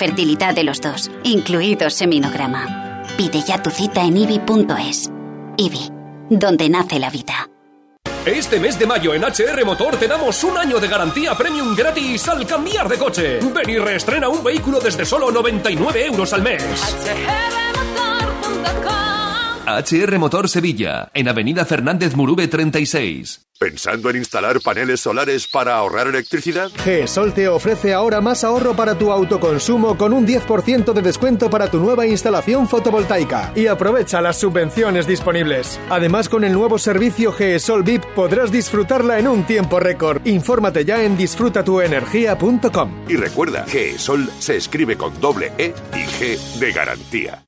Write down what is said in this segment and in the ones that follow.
fertilidad de los dos, incluido seminograma. Pide ya tu cita en ibi.es. IBI, donde nace la vida. Este mes de mayo en HR Motor te damos un año de garantía premium gratis al cambiar de coche. Ven y reestrena un vehículo desde solo 99 euros al mes. HR Motor Sevilla, en Avenida Fernández Murube 36. ¿Pensando en instalar paneles solares para ahorrar electricidad? GESOL te ofrece ahora más ahorro para tu autoconsumo con un 10% de descuento para tu nueva instalación fotovoltaica. Y aprovecha las subvenciones disponibles. Además, con el nuevo servicio GESOL VIP podrás disfrutarla en un tiempo récord. Infórmate ya en disfrutatuenergia.com. Y recuerda, GESOL se escribe con doble E y G de garantía.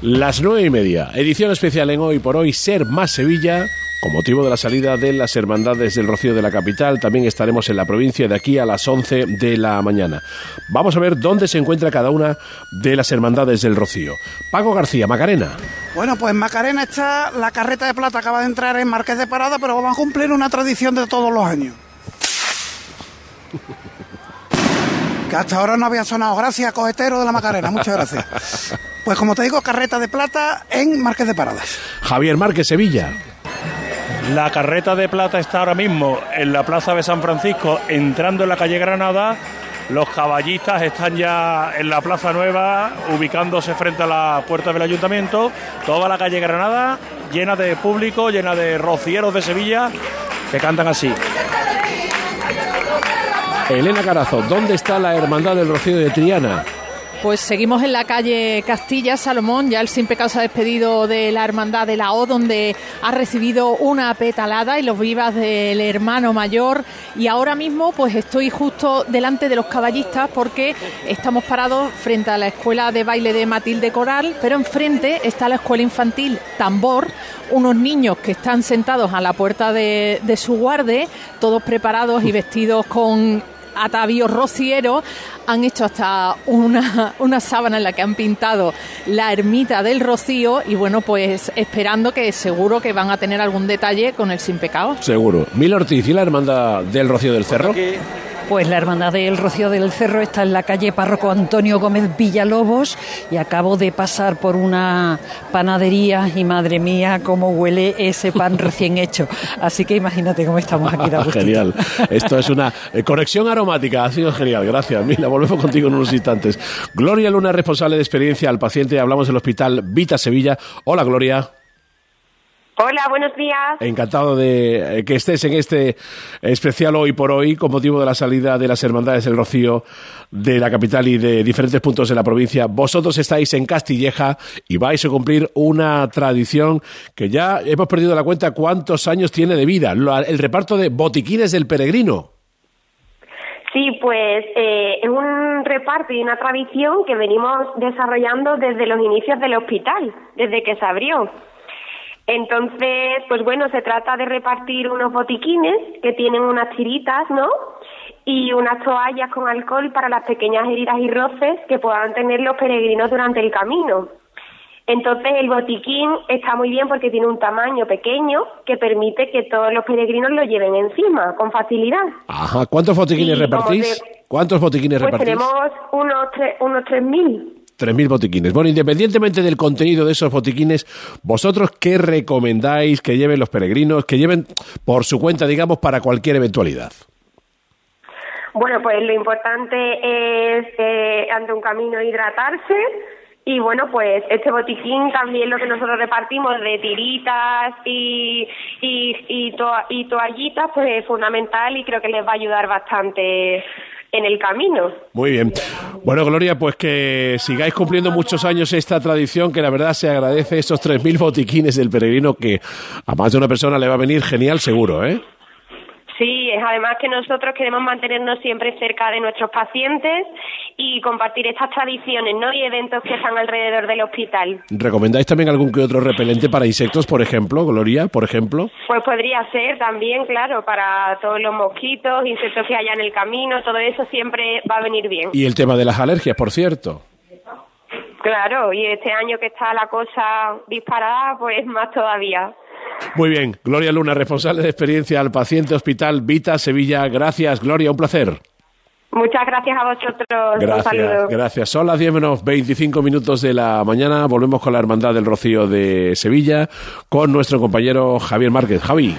Las nueve y media, edición especial en Hoy por Hoy, Ser Más Sevilla. Con motivo de la salida de las hermandades del Rocío de la capital, también estaremos en la provincia de aquí a las 11 de la mañana. Vamos a ver dónde se encuentra cada una de las hermandades del Rocío. Pago García, Macarena. Bueno, pues en Macarena está la carreta de plata, acaba de entrar en Marqués de Parada, pero vamos a cumplir una tradición de todos los años. Que hasta ahora no había sonado. Gracias, cohetero de la Macarena, muchas gracias. Pues como te digo, carreta de plata en Marqués de Paradas. Javier Márquez, Sevilla. La carreta de plata está ahora mismo en la plaza de San Francisco, entrando en la calle Granada. Los caballistas están ya en la Plaza Nueva, ubicándose frente a la puerta del ayuntamiento. Toda la calle Granada llena de público, llena de rocieros de Sevilla que cantan así. Elena Carazo, ¿dónde está la Hermandad del Rocío de Triana? Pues seguimos en la calle Castilla, Salomón. Ya el Sin Pecado se ha despedido de la Hermandad de la O, donde ha recibido una petalada y los vivas del hermano mayor. Y ahora mismo, pues estoy justo delante de los caballistas porque estamos parados frente a la escuela de baile de Matilde Coral, pero enfrente está la escuela infantil Tambor. Unos niños que están sentados a la puerta de, de su guarde, todos preparados y vestidos con atavíos rocieros, han hecho hasta una, una sábana en la que han pintado la ermita del Rocío y bueno, pues esperando que seguro que van a tener algún detalle con el sin pecado. Seguro. Mil Ortiz y la hermandad del Rocío del Cerro. Pues la Hermandad del Rocío del Cerro está en la calle Párroco Antonio Gómez Villalobos y acabo de pasar por una panadería y madre mía cómo huele ese pan recién hecho. Así que imagínate cómo estamos aquí. De genial. Esto es una eh, conexión aromática. Ha sido genial. Gracias, Mila. Volvemos contigo en unos instantes. Gloria Luna, responsable de experiencia al paciente. Hablamos del Hospital Vita Sevilla. Hola, Gloria. Hola, buenos días. Encantado de eh, que estés en este especial hoy por hoy con motivo de la salida de las Hermandades del Rocío de la capital y de diferentes puntos de la provincia. Vosotros estáis en Castilleja y vais a cumplir una tradición que ya hemos perdido la cuenta cuántos años tiene de vida, el reparto de botiquines del peregrino. Sí, pues eh, es un reparto y una tradición que venimos desarrollando desde los inicios del hospital, desde que se abrió. Entonces, pues bueno, se trata de repartir unos botiquines que tienen unas tiritas, ¿no? Y unas toallas con alcohol para las pequeñas heridas y roces que puedan tener los peregrinos durante el camino. Entonces el botiquín está muy bien porque tiene un tamaño pequeño que permite que todos los peregrinos lo lleven encima con facilidad. Ajá, ¿cuántos botiquines repartís? ¿Cuántos botiquines pues repartís? Tenemos unos tres, unos tres mil. 3.000 botiquines. Bueno, independientemente del contenido de esos botiquines, ¿vosotros qué recomendáis que lleven los peregrinos, que lleven por su cuenta, digamos, para cualquier eventualidad? Bueno, pues lo importante es, eh, ante un camino, hidratarse. Y bueno, pues este botiquín también lo que nosotros repartimos de tiritas y, y, y, y toallitas, pues es fundamental y creo que les va a ayudar bastante en el camino. Muy bien. Bueno, Gloria, pues que sigáis cumpliendo muchos años esta tradición, que la verdad se agradece esos 3.000 botiquines del peregrino, que a más de una persona le va a venir genial seguro, ¿eh? Sí, es además que nosotros queremos mantenernos siempre cerca de nuestros pacientes y compartir estas tradiciones ¿no? y eventos que están alrededor del hospital. ¿Recomendáis también algún que otro repelente para insectos, por ejemplo, Gloria, por ejemplo? Pues podría ser también, claro, para todos los mosquitos, insectos que haya en el camino, todo eso siempre va a venir bien. Y el tema de las alergias, por cierto. Claro, y este año que está la cosa disparada, pues más todavía. Muy bien, Gloria Luna, responsable de experiencia al paciente Hospital Vita Sevilla. Gracias, Gloria, un placer. Muchas gracias a vosotros. Un Gracias, saludo. gracias. Son las 10 menos 25 minutos de la mañana. Volvemos con la Hermandad del Rocío de Sevilla con nuestro compañero Javier Márquez. Javi.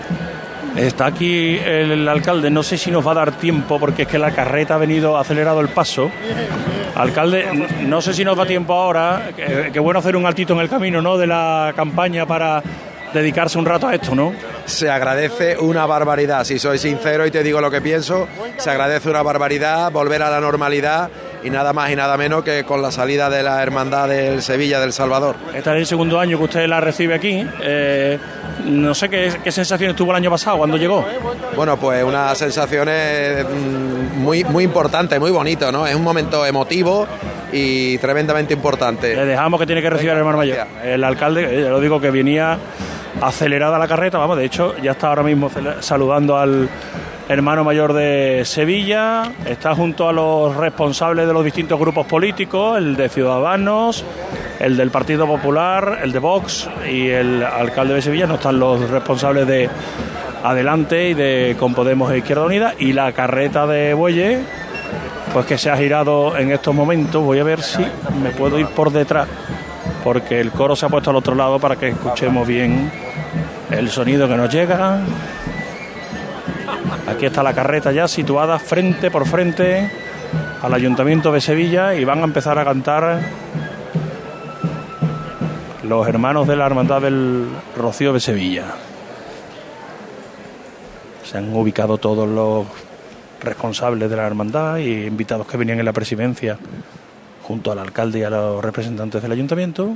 Está aquí el alcalde, no sé si nos va a dar tiempo porque es que la carreta ha venido acelerado el paso. Alcalde, no sé si nos da tiempo ahora, que bueno hacer un altito en el camino, ¿no? De la campaña para dedicarse un rato a esto, ¿no? Se agradece una barbaridad, si soy sincero y te digo lo que pienso, se agradece una barbaridad volver a la normalidad y nada más y nada menos que con la salida de la hermandad del Sevilla del Salvador. Este es el segundo año que usted la recibe aquí. Eh, no sé qué, qué sensaciones tuvo el año pasado cuando llegó. Bueno, pues unas sensaciones mm, muy, muy importantes, muy bonito, ¿no? Es un momento emotivo y tremendamente importante. Le dejamos que tiene que recibir el hermano mayor. El alcalde, eh, ya lo digo, que venía acelerada la carreta, vamos, de hecho ya está ahora mismo saludando al hermano mayor de Sevilla, está junto a los responsables de los distintos grupos políticos, el de Ciudadanos, el del Partido Popular, el de Vox y el alcalde de Sevilla, no están los responsables de Adelante y de Con Podemos e Izquierda Unida. Y la carreta de Bueyes pues que se ha girado en estos momentos. Voy a ver si me puedo ir por detrás, porque el coro se ha puesto al otro lado para que escuchemos bien el sonido que nos llega. Aquí está la carreta ya situada frente por frente al Ayuntamiento de Sevilla y van a empezar a cantar los hermanos de la Hermandad del Rocío de Sevilla. Se han ubicado todos los responsables de la hermandad y invitados que venían en la presidencia junto al alcalde y a los representantes del ayuntamiento.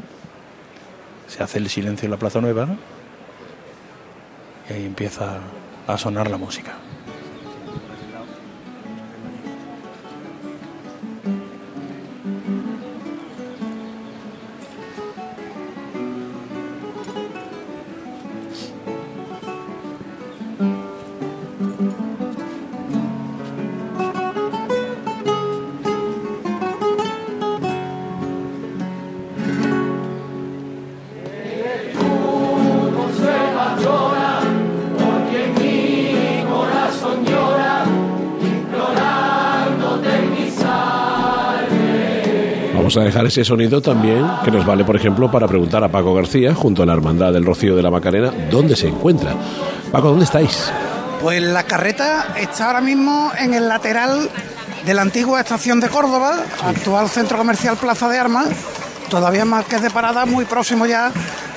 Se hace el silencio en la Plaza Nueva y ahí empieza a sonar la música. Vamos a dejar ese sonido también, que nos vale, por ejemplo, para preguntar a Paco García, junto a la Hermandad del Rocío de la Macarena, dónde se encuentra. Paco, ¿dónde estáis? Pues la carreta está ahora mismo en el lateral de la antigua estación de Córdoba, actual centro comercial Plaza de Armas, todavía más que de parada, muy próximo ya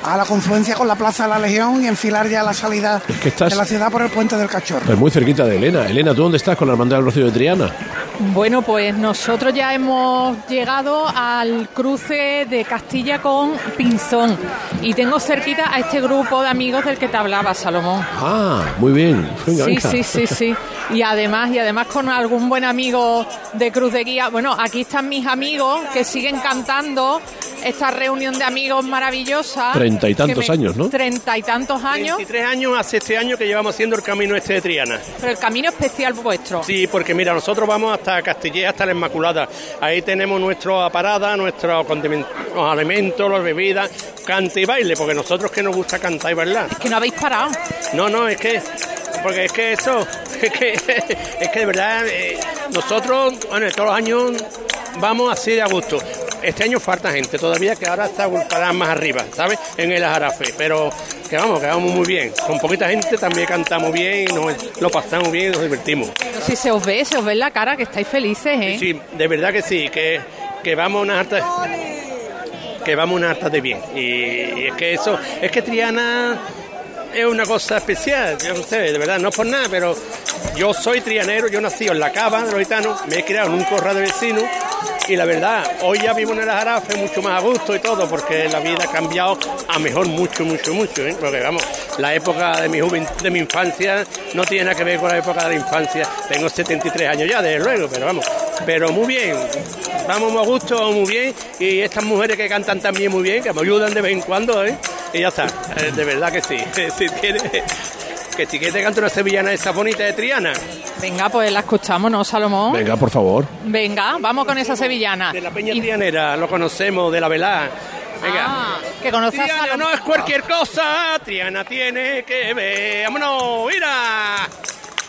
a la confluencia con la Plaza de la Legión y enfilar ya la salida que estás- de la ciudad por el puente del Cachorro. Pues muy cerquita de Elena. Elena, ¿tú dónde estás con la Hermandad del Rocío de Triana? Bueno, pues nosotros ya hemos llegado al cruce de Castilla con Pinzón y tengo cerquita a este grupo de amigos del que te hablaba, Salomón. Ah, muy bien. Venga, Sí, venga. sí, sí, sí. Y además, y además con algún buen amigo de Cruz de Guía. Bueno, aquí están mis amigos que siguen cantando esta reunión de amigos maravillosa. Treinta y tantos me- años, ¿no? Treinta y tantos años, 23 años hace este año que llevamos haciendo el camino este de Triana. pero el camino especial vuestro. Sí, porque mira, nosotros vamos hasta Castilleja, hasta la Inmaculada. Ahí tenemos nuestra parada, nuestros alimentos, las bebidas, cante y baile, porque nosotros que nos gusta cantar y bailar. Que no habéis parado. No, no, es que, porque es que eso, es que, es que de verdad, eh, nosotros, bueno, todos los años vamos así de a gusto. Este año falta gente todavía que ahora está para más arriba, ¿sabes? En el Ajarafe, pero que vamos, que vamos muy bien. Con poquita gente también cantamos bien, y nos, lo pasamos bien y nos divertimos. Pero si se os ve, se os ve en la cara que estáis felices, ¿eh? Sí, de verdad que sí, que, que vamos unas hartas que vamos unas hartas de bien. Y, y es que eso, es que Triana es una cosa especial, yo no sé, de verdad, no por nada, pero yo soy trianero, yo nací en la cava de los gitanos, me he criado en un corral de vecinos y la verdad, hoy ya vivo en el Jarafe mucho más a gusto y todo, porque la vida ha cambiado a mejor mucho, mucho, mucho, ¿eh? porque vamos, la época de mi juven- de mi infancia no tiene nada que ver con la época de la infancia, tengo 73 años ya, desde luego, pero vamos, pero muy bien, vamos a gusto, muy bien, y estas mujeres que cantan también muy bien, que me ayudan de vez en cuando, ¿eh? Y ya está, Eh, de verdad que sí, si quieres, que si quieres te canto una sevillana esa bonita de Triana. Venga, pues la escuchamos, ¿no, Salomón? Venga, por favor. Venga, vamos con esa sevillana. De la Peña Trianera, lo conocemos, de la velá. Venga. Ah, que conoces a Triana Salomón. no es cualquier cosa, Triana tiene que ver. ¡Vámonos! ¡Mira!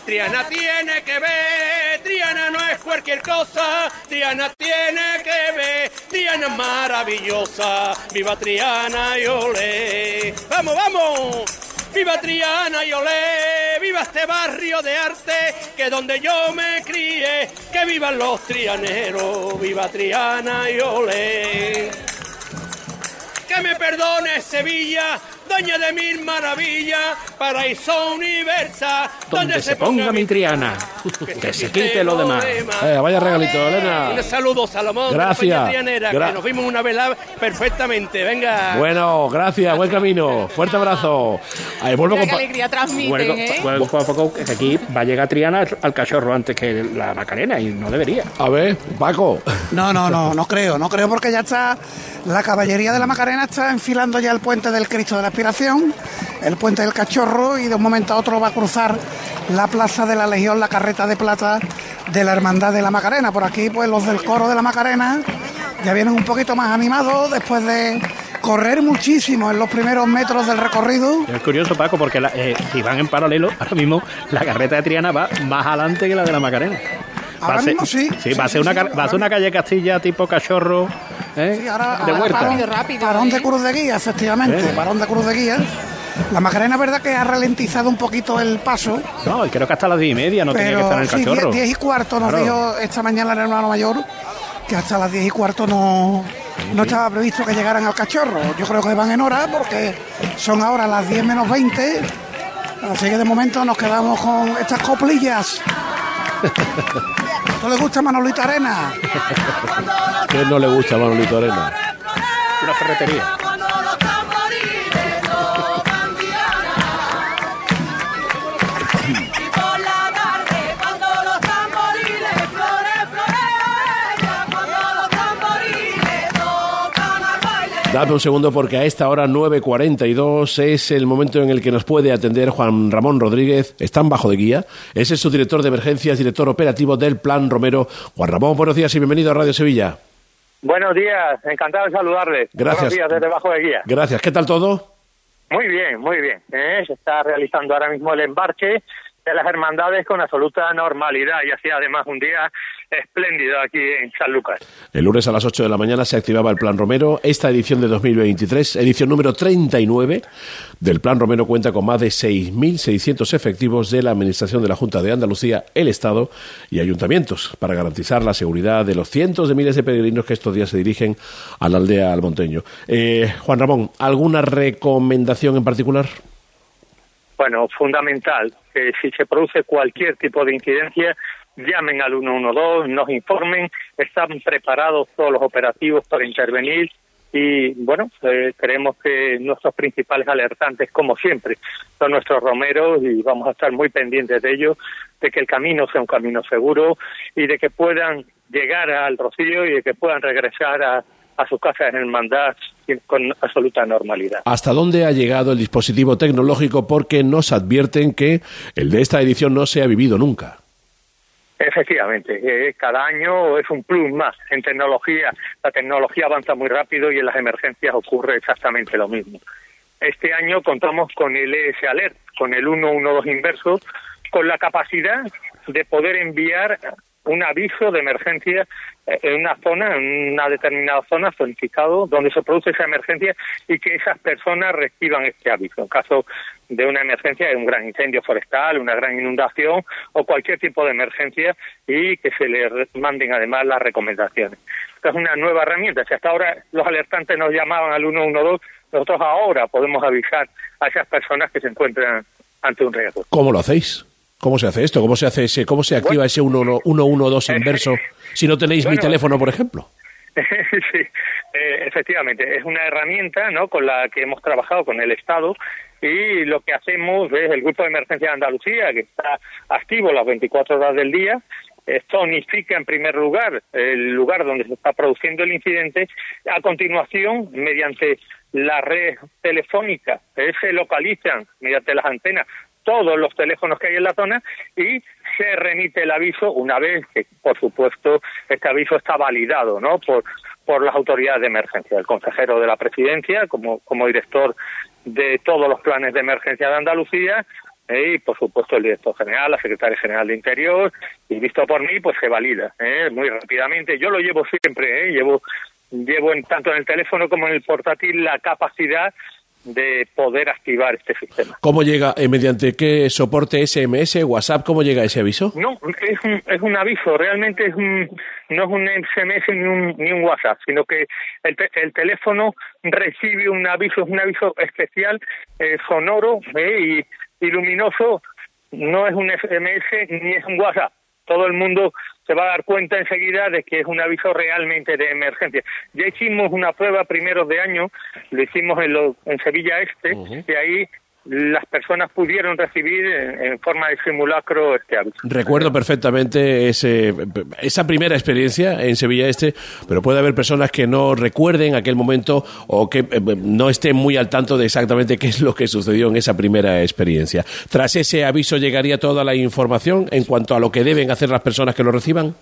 Triana tiene que ver, Triana no es cualquier cosa, Triana tiene que ver, Triana es maravillosa, viva Triana y olé. ¡Vamos, vamos! ¡Viva Triana y olé! ¡Viva este barrio de arte que donde yo me crié! ¡Que vivan los trianeros! ¡Viva Triana y olé! Que me perdone Sevilla, doña de mil maravillas, paraíso universal, Donde se ponga mi Triana. Que se quite lo demás. Eh, vaya regalito, Elena. Un saludo, Salomón, Gracias. de la Peña Trianera, Gra- que nos vimos una vela perfectamente. Venga. Bueno, gracias, buen camino. Fuerte abrazo. Ahí vuelvo Mira con qué pa- alegría transmiten, Bueno, ¿eh? bueno, poco a poco que aquí va a llegar Triana al- al cachorro antes que la Macarena y no debería. A ver, Paco. No, no, no, no creo, no creo porque ya está, la caballería de la Macarena está enfilando ya el puente del Cristo de la El puente del Cachorro y de un momento a otro va a cruzar la plaza de la Legión, la carreta de plata de la Hermandad de la Macarena. Por aquí pues los del coro de la Macarena ya vienen un poquito más animados después de correr muchísimo en los primeros metros del recorrido. Es curioso, Paco, porque la- eh, si van en paralelo, ahora mismo la carreta de Triana va más adelante que la de la Macarena. Va Ahora ser- mismo sí. Sí, va a Sí, ser una, sí, va a ser una calle Castilla tipo cachorro ¿eh? Sí, ahora- de ahora huerta. parón- Parón de Cruz de Guía, efectivamente, Sí. parón de Cruz de Guía. La Macarena, verdad que ha ralentizado un poquito el paso, No, creo que hasta las diez y media no tenía que estar en el sí, cachorro. 10 y cuarto nos Claro. dijo esta mañana el hermano mayor que hasta las 10 y cuarto no, no estaba previsto que llegaran al cachorro. Yo creo que van en hora porque son ahora las 10 menos 20. Así que de momento nos quedamos con estas coplillas. ¿No le gusta Manolita Arena? Que no le gusta a Manolito Arena. Una ferretería. Dame un segundo porque a esta hora 9.42 es el momento en el que nos puede atender Juan Ramón Rodríguez. Están bajo de guía. Ese es su director de emergencias, director operativo del Plan Romero. Juan Ramón, buenos días y bienvenido a Radio Sevilla. Buenos días, encantado de saludarles. Gracias. Buenos días desde Bajo de Guía. Gracias. ¿Qué tal todo? Muy bien, muy bien. ¿eh? Se está realizando ahora mismo el embarque de las hermandades con absoluta normalidad y hacía además un día espléndido aquí en San Lucas. El lunes a las 8 de la mañana se activaba el Plan Romero. Esta edición de 2023, edición número 39 del Plan Romero, cuenta con más de 6.600 efectivos de la Administración de la Junta de Andalucía, el Estado y ayuntamientos para garantizar la seguridad de los cientos de miles de peregrinos que estos días se dirigen a la aldea almonteño. Eh, Juan Ramón, ¿alguna recomendación en particular? Bueno, fundamental que si se produce cualquier tipo de incidencia, llamen al 112, nos informen, están preparados todos los operativos para intervenir y bueno, eh, creemos que nuestros principales alertantes, como siempre, son nuestros romeros y vamos a estar muy pendientes de ellos, de que el camino sea un camino seguro y de que puedan llegar al Rocío y de que puedan regresar a, a sus casas en hermandad con absoluta normalidad. ¿Hasta dónde ha llegado el dispositivo tecnológico? Porque nos advierten que el de esta edición no se ha vivido nunca. Efectivamente, eh, cada año es un plus más en tecnología. La tecnología avanza muy rápido y en las emergencias ocurre exactamente lo mismo. Este año contamos con el ES Alert, con el 112 inverso, con la capacidad de poder enviar un aviso de emergencia eh, en una zona, en una determinada zona, zonificado, donde se produce esa emergencia y que esas personas reciban este aviso. En caso de una emergencia, de un gran incendio forestal, una gran inundación o cualquier tipo de emergencia y que se les manden además las recomendaciones. Esta es una nueva herramienta. Si hasta ahora los alertantes nos llamaban al 112, nosotros ahora podemos avisar a esas personas que se encuentran ante un riesgo. ¿Cómo lo hacéis? ¿Cómo se hace esto? ¿Cómo se hace ese, cómo se activa ese 112 inverso si no tenéis mi Bueno. teléfono, por ejemplo? sí, eh, efectivamente, es una herramienta ¿no? con la que hemos trabajado con el Estado y lo que hacemos es el Grupo de Emergencia de Andalucía, que está activo las 24 horas del día, eh, zonifica en primer lugar el lugar donde se está produciendo el incidente, a continuación, mediante la red telefónica, eh, se localizan mediante las antenas todos los teléfonos que hay en la zona y se remite el aviso una vez que, por supuesto, este aviso está validado ¿no? por, por las autoridades de emergencia, el consejero de la presidencia como, como director de todos los planes de emergencia de Andalucía, ¿eh? y por supuesto el director general, la secretaria general de Interior, y visto por mí, pues se valida ¿eh? muy rápidamente. Yo lo llevo siempre, ¿eh? llevo, llevo en, tanto en el teléfono como en el portátil la capacidad de poder activar este sistema. ¿Cómo llega, eh, mediante qué soporte SMS, WhatsApp, cómo llega ese aviso? No, es un, es un aviso, realmente es un, no es un SMS ni un, ni un WhatsApp, sino que el, te- el teléfono recibe un aviso, es un aviso especial, eh, sonoro eh, y, y luminoso, no es un SMS ni es un WhatsApp. Todo el mundo se va a dar cuenta enseguida de que es un aviso realmente de emergencia. Ya hicimos una prueba primeros de año, lo hicimos en, lo- en Sevilla Este, y ahí las personas pudieron recibir en, forma de simulacro este aviso. Recuerdo perfectamente ese, esa primera experiencia en Sevilla Este, pero puede haber personas que no recuerden aquel momento o que eh, no estén muy al tanto de exactamente qué es lo que sucedió en esa primera experiencia. Tras ese aviso llegaría toda la información en cuanto a lo que deben hacer las personas que lo reciban.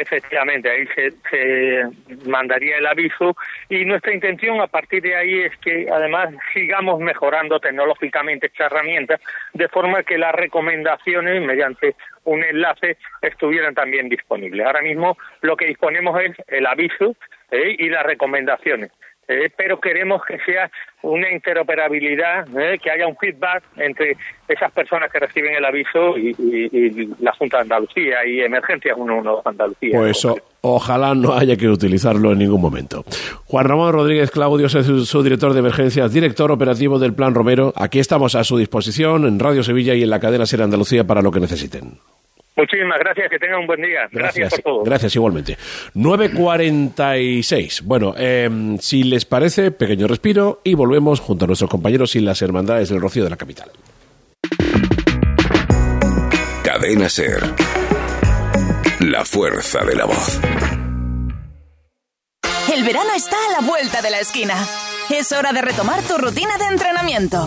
Efectivamente, ahí se, mandaría el aviso y nuestra intención a partir de ahí es que además sigamos mejorando tecnológicamente esta herramienta de forma que las recomendaciones mediante un enlace estuvieran también disponibles. Ahora mismo lo que disponemos es el aviso ¿eh? y las recomendaciones. ¿Eh? pero queremos que sea una interoperabilidad, ¿eh? que haya un feedback entre esas personas que reciben el aviso y, la Junta de Andalucía y Emergencias 112 Andalucía. Pues o- ojalá no haya que utilizarlo en ningún momento. Juan Ramón Rodríguez Claudio es su, su director de emergencias, director operativo del Plan Romero. Aquí estamos a su disposición en Radio Sevilla y en la cadena Ser Andalucía para lo que necesiten. Muchísimas gracias, que tengan un buen día. Gracias, por todo. Gracias igualmente. 9.46. Bueno, eh, si les parece, pequeño respiro y volvemos junto a nuestros compañeros y las hermandades del Rocío de la capital. Cadena Ser. La fuerza de la voz. El verano está a la vuelta de la esquina. Es hora de retomar tu rutina de entrenamiento.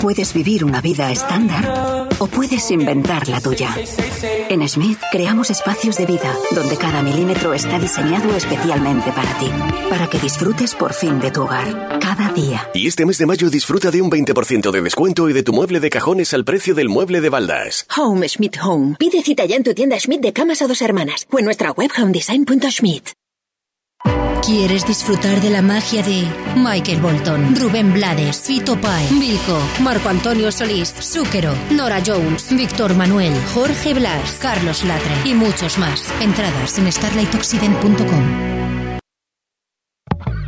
Puedes vivir una vida estándar o puedes inventar la tuya. En Smith creamos espacios de vida donde cada milímetro está diseñado especialmente para ti, para que disfrutes por fin de tu hogar, cada día. Y este mes de mayo disfruta de un 20% de descuento y de tu mueble de cajones al precio del mueble de Baldas. Home Schmidt Home. Pide cita ya en tu tienda Schmidt de camas a dos hermanas o en nuestra web homedesign.schmidt. ¿Quieres disfrutar de la magia de Michael Bolton, Rubén Blades, Fito Páez, Vilco, Marco Antonio Solís, Zúquero, Nora Jones, Víctor Manuel, Jorge Blas, Carlos Latre y muchos más? Entradas en starlightoccident.com.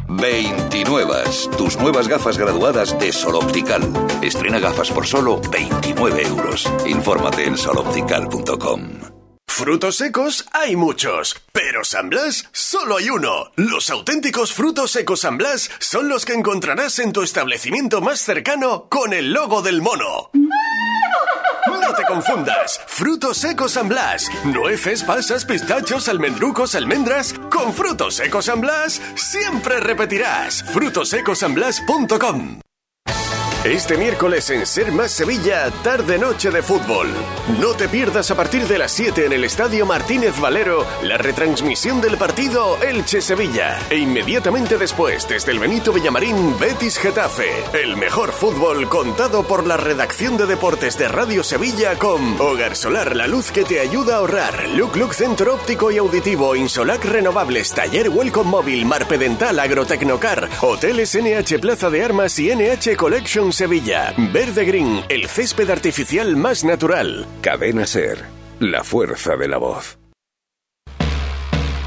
29. Tus nuevas gafas graduadas de Sol Optical. Estrena gafas por solo 29 euros. Infórmate en soloptical.com. Frutos secos hay muchos, pero San Blas solo hay uno. Los auténticos frutos secos San Blas son los que encontrarás en tu establecimiento más cercano con el logo del mono. No te confundas. Frutos secos San Blas. Nueces, pasas, pistachos, almendrucos, almendras. Con frutos secos San Blas siempre repetirás. frutosecosanblas.com este miércoles en Ser Más Sevilla, tarde-noche de fútbol. No te pierdas a partir de las 7 en el Estadio Martínez Valero la retransmisión del partido Elche-Sevilla. E inmediatamente después, desde el Benito Villamarín, Betis-Getafe. El mejor fútbol contado por la redacción de deportes de Radio Sevilla con Hogar Solar, la luz que te ayuda a ahorrar. Look Look Centro Óptico y Auditivo, Insolac Renovables, Taller Welcome Móvil, Marpe Dental, Agrotecnocar, Hoteles NH Plaza de Armas y NH Collection Sevilla. Verde Green, el césped artificial más natural. Cadena Ser. La fuerza de la voz.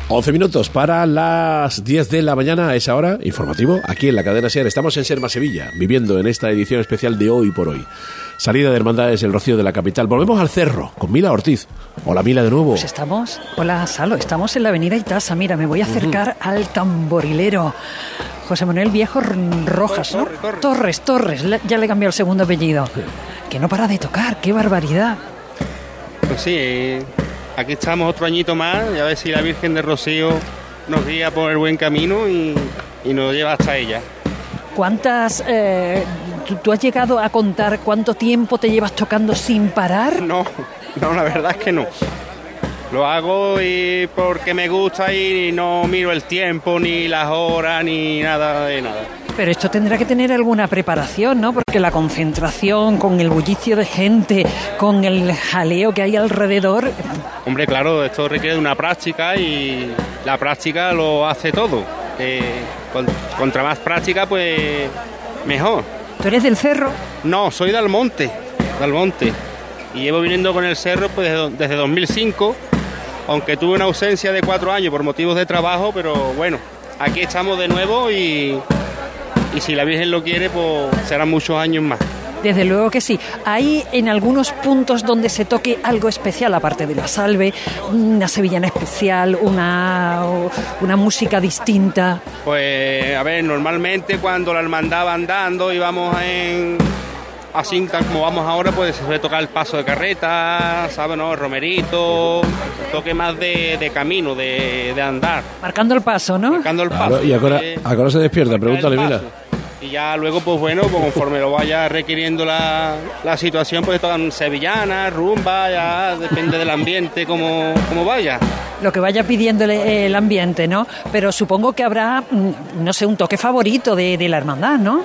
11 minutos para las 10 de la mañana a esa hora, informativo, aquí en la cadena SER. Estamos en Serma Sevilla, viviendo en esta edición especial de Hoy por Hoy. Salida de Hermandades El Rocío de la capital. Volvemos al cerro con Mila Ortiz. Hola Mila de nuevo. Pues estamos, hola Salo, estamos en la avenida Itasa. Mira, me voy a acercar al tamborilero. José Manuel Viejo R- Rojas, ¿no? Torres, Torres, le- ya le he cambiado el segundo apellido. Que no para de tocar, qué barbaridad. Pues sí, eh, aquí estamos otro añito más y a ver si la Virgen de Rocío nos guía por el buen camino y, y nos lleva hasta ella. ¿Cuántas... eh, ¿tú, tú has llegado a contar cuánto tiempo te llevas tocando sin parar? No, no, la verdad es que no. Lo hago y porque me gusta y no miro el tiempo, ni las horas, ni nada de nada. Pero esto tendrá que tener alguna preparación, ¿no? Porque la concentración, con el bullicio de gente, con el jaleo que hay alrededor, Hombre, claro, esto requiere de una práctica y la práctica lo hace todo. Eh, con- contra más práctica, pues mejor. ¿tú eres del cerro? No, soy de Almonte, de Almonte. Y llevo viniendo con el cerro pues, desde, desde 2005, aunque tuve una ausencia de cuatro años por motivos de trabajo, pero bueno, aquí estamos de nuevo y, y si la Virgen lo quiere, pues serán muchos años más. Desde luego que sí. Hay en algunos puntos donde se toque algo especial, aparte de la salve, una sevillana especial, una, una música distinta. Pues a ver, normalmente cuando la hermandad va andando y vamos en así como vamos ahora, pues se suele tocar el paso de carreta, ¿sabes? No? El romerito, toque más de, de camino, de, de andar. Marcando el paso, ¿no? Marcando el Claro, paso. y ahora, ahora se despierta, pregúntale, mira. Y ya luego, pues bueno, pues conforme lo vaya requiriendo la, la situación, pues tocan sevillanas, rumba, ya depende del ambiente, como, como vaya. Lo que vaya pidiéndole el ambiente, ¿no? Pero supongo que habrá, mm, no sé, un toque favorito de, de la hermandad, ¿no?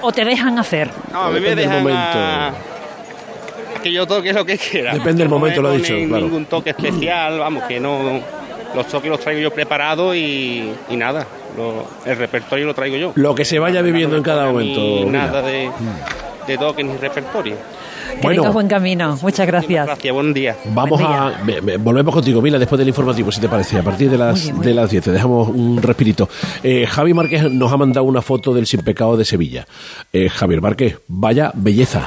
¿O te dejan hacer? No, a mí me Depende del dejan momento. a- que yo toque lo que quiera. Depende del momento, me lo ha dicho, claro. ningún toque especial, vamos, que no... Los toques los traigo yo preparados y, y nada, lo- el repertorio lo traigo yo. Lo que se vaya viviendo en cada momento. nada de, de toques ni repertorio. Que Bueno. buen camino. Muchas gracias. Gracias, buen día. Vamos a. ve- ve- volvemos contigo, Mila, después del informativo, si te parece, a partir de las, de las 10. Te dejamos un respirito. Eh, Javi Márquez nos ha mandado una foto del Sin Pecado de Sevilla. Eh, Javier Márquez, vaya belleza.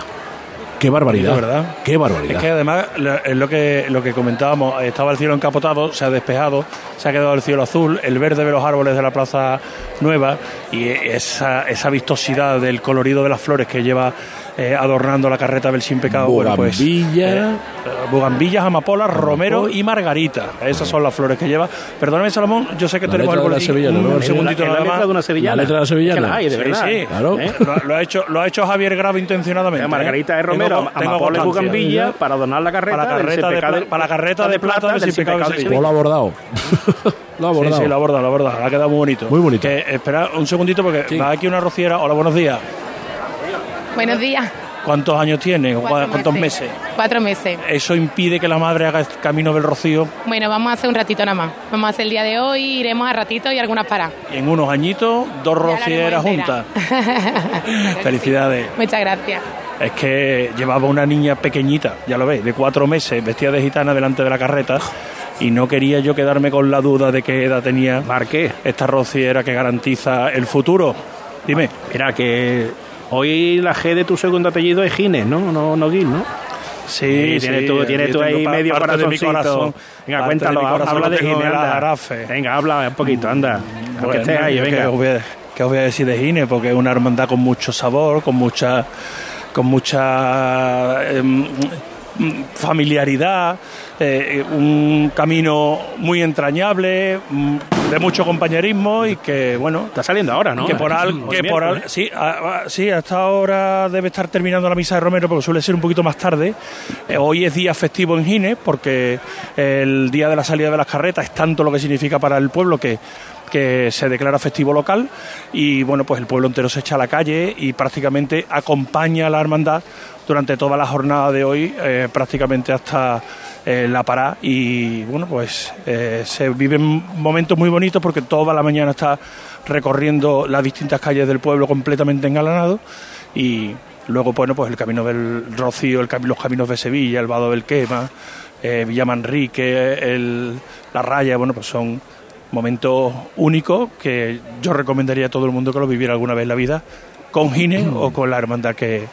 Qué barbaridad. Verdad. Qué barbaridad. Es que además es lo que, lo que comentábamos, estaba el cielo encapotado, se ha despejado, se ha quedado el cielo azul, el verde de los árboles de la Plaza Nueva y esa, esa vistosidad del colorido de las flores que lleva eh, adornando la carreta del Sin Pecado. Bueno, pues, Bugambilla. eh, bugambillas, amapolas, romero y margarita. Esas son las flores que lleva. Perdóname, Salomón, yo sé que La tenemos el letra de la boletín. sevillana, un ¿no? un segundito Es la nada letra más. de una sevillana. La letra de la sevillana. Es que la hay, de Sí, verdad. sí. Claro. ¿Eh? Lo, lo ha hecho, lo ha hecho Javier Grave intencionadamente. La Margarita ¿eh? de Romero, Tengo- tengo Amapola y. Bugambilla para donar la carreta. Para la carreta de Pecado pla- para la carreta de plata del Sin Pecado de Sevilla. Lo ha abordado. lo ha Sí, abordado. sí, lo ha abordado, lo ha abordado. Ha quedado muy bonito. Muy bonito. Espera un segundito porque Sí. va aquí una rociera. Hola, buenos días. Buenos días. ¿Cuántos años tiene? ¿Cu- Cuatro ¿Cuántos meses? Cuatro meses. ¿Eso impide que la madre haga el camino del rocío Bueno, vamos a hacer un ratito nada más. Vamos a hacer el día de hoy, iremos a ratito y algunas paradas. y en unos añitos dos rocieras juntas? Felicidades. Muchas gracias. Es que llevaba una niña pequeñita, ya lo veis, de cuatro meses, vestida de gitana delante de la carreta. Y no quería yo quedarme con la duda de qué edad tenía Marqué. esta rociera que garantiza el futuro. Dime. Mira, que hoy la G de tu segundo apellido es Gines, ¿no? No, no Gil, ¿no? Sí, tienes sí, tú, tienes tú ahí medio parte de mi corazoncito. corazón, Venga, cuéntalo, de corazón habla de la anda. Venga, habla un poquito, anda. Bueno, estés ahí, venga. ¿qué os, voy a, decir de Gine? Porque es una hermandad con mucho sabor, con mucha, con mucha em, familiaridad, eh, un camino muy entrañable, mm, de mucho compañerismo y que, bueno... Está saliendo ahora, ¿no? Que por, al, que por al- sí, a- a- sí, hasta ahora debe estar terminando la misa de Romero porque suele ser un poquito más tarde. Eh, hoy es día festivo en Gines porque el día de la salida de las carretas es tanto lo que significa para el pueblo que que se declara festivo local y bueno pues el pueblo entero se echa a la calle y prácticamente acompaña a la hermandad durante toda la jornada de hoy eh, prácticamente hasta eh, la pará. Y bueno pues eh, se viven momentos muy bonitos porque toda la mañana está recorriendo las distintas calles del pueblo completamente engalanado. Y luego bueno pues el camino del Rocío el cami- los caminos de Sevilla el Vado del Quema eh, Villa Manrique el, la Raya bueno pues son momentos únicos que yo recomendaría a todo el mundo que lo viviera alguna vez la vida con Gine o con la hermandad que,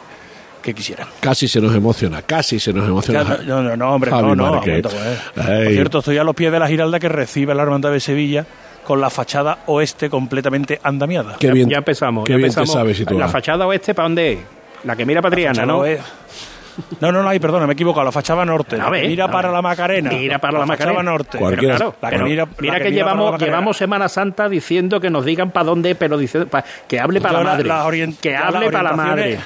que quisieran Casi se nos emociona, casi se nos emociona. Ya, no, no, no, hombre, Javi no, no, aguanta, pues. Ay. Por cierto, estoy a los pies de la Giralda que recibe la Hermandad de Sevilla con la fachada oeste completamente andamiada. Qué bien, ya empezamos. qué ya bien te empezamos. sabes situar. La fachada oeste, ¿para dónde es? La que mira para Triana, fachada ¿no? oeste. No, no, no, ay, perdona, me he equivocado. La fachada norte. A La ver, mira para la Macarena. Mira para la fachada Macarena. norte. Pero claro, La que pero mira- mira la que, que mira la llevamos, llevamos Semana Santa diciendo que nos digan para dónde, pero dice, pa- que hable para la la- madre. que hable para la madre.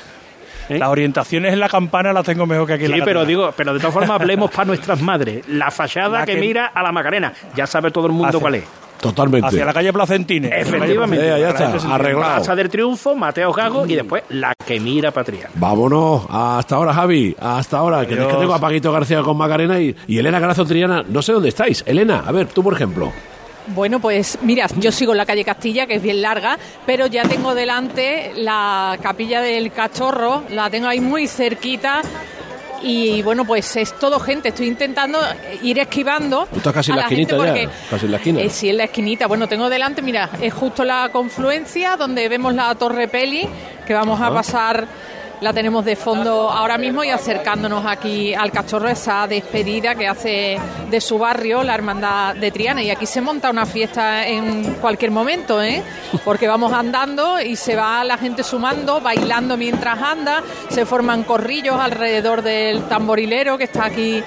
Orientaciones- Las orientaciones en la campana las tengo mejor que aquí en Sí, la pero catedral. digo, pero de todas formas hablemos para nuestras madres. La fachada La que, que- mira a la Macarena. Ya sabe todo el mundo Hacia- cuál es. Totalmente. Hacia la calle Placentines. Efectivamente. Eh, ya está, arreglado. Plaza del Triunfo, Mateo Gago y después la que mira Patriana. Vámonos, hasta ahora Javi, hasta ahora, que, tengo a Paquito García con Macarena y, y Elena Carazo Triana, no sé dónde estáis. Elena, a ver, tú por ejemplo. Bueno, pues mira, yo sigo en la calle Castilla, que es bien larga, pero ya tengo delante la capilla del cachorro, la tengo ahí muy cerquita. Y bueno, pues es todo gente. Estoy intentando ir esquivando. Tú estás casi en la gente esquinita ya, casi en la esquina. Eh, sí, en la esquinita. Bueno, tengo delante, mira, es justo la confluencia donde vemos la Torre Peli, que vamos a pasar, la tenemos de fondo ahora mismo y acercándonos aquí al cachorro, esa despedida que hace de su barrio la Hermandad de Triana. Y aquí se monta una fiesta en cualquier momento, ¿eh? Porque vamos andando y se va la gente sumando, bailando mientras anda, se forman corrillos alrededor del tamborilero que está aquí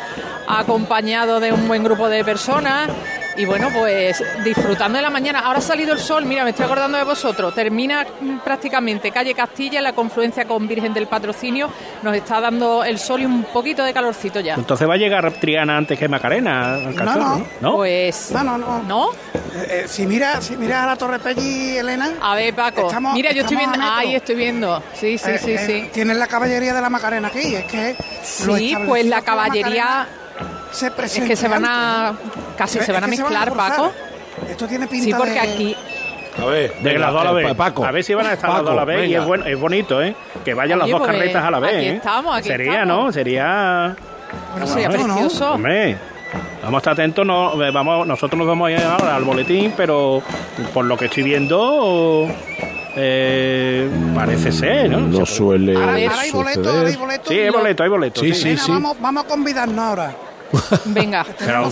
acompañado de un buen grupo de personas. Y bueno, pues disfrutando de la mañana. Ahora ha salido el sol, mira, me estoy acordando de vosotros. Termina prácticamente calle Castilla, la confluencia con Virgen del Patrocinio. Nos está dando el sol y un poquito de calorcito ya. Entonces va a llegar Triana antes que Macarena al cachorro, ¿no? Pues. No, no, no. ¿No? Eh, eh, si mira, si mira a la Torre Pelli, Elena. A ver, Paco. estamos- mira, yo estoy viendo. Ahí estoy viendo. Sí, sí, Eh, sí, eh, sí. Tienen la caballería de la Macarena aquí. Es que. Sí, pues la caballería. Es que se van a. Casi se van a mezclar. Paco. Esto tiene pinta Sí, porque de- aquí. A ver, De las dos a la vez. Paco. A ver si van a estar las dos a la Paco, vez. Y venga. es, bueno, es bonito, ¿eh? Que vayan las dos pues, carretas a la vez. aquí ¿eh? estamos, aquí Sería, estamos. ¿no? Sería. Bueno, sería precioso. Hombre, vamos a estar atentos. No, eh, vamos, nosotros nos vamos a ir ahora al boletín, pero por lo que estoy viendo. eh, parece ser, ¿no? No suele Ahora, ahora hay boletos, ahora hay boletos. Sí, hay boleto, hay boleto. Sí, sí, Venga, sí. Vamos, vamos a convidarnos ahora. Venga. Pero,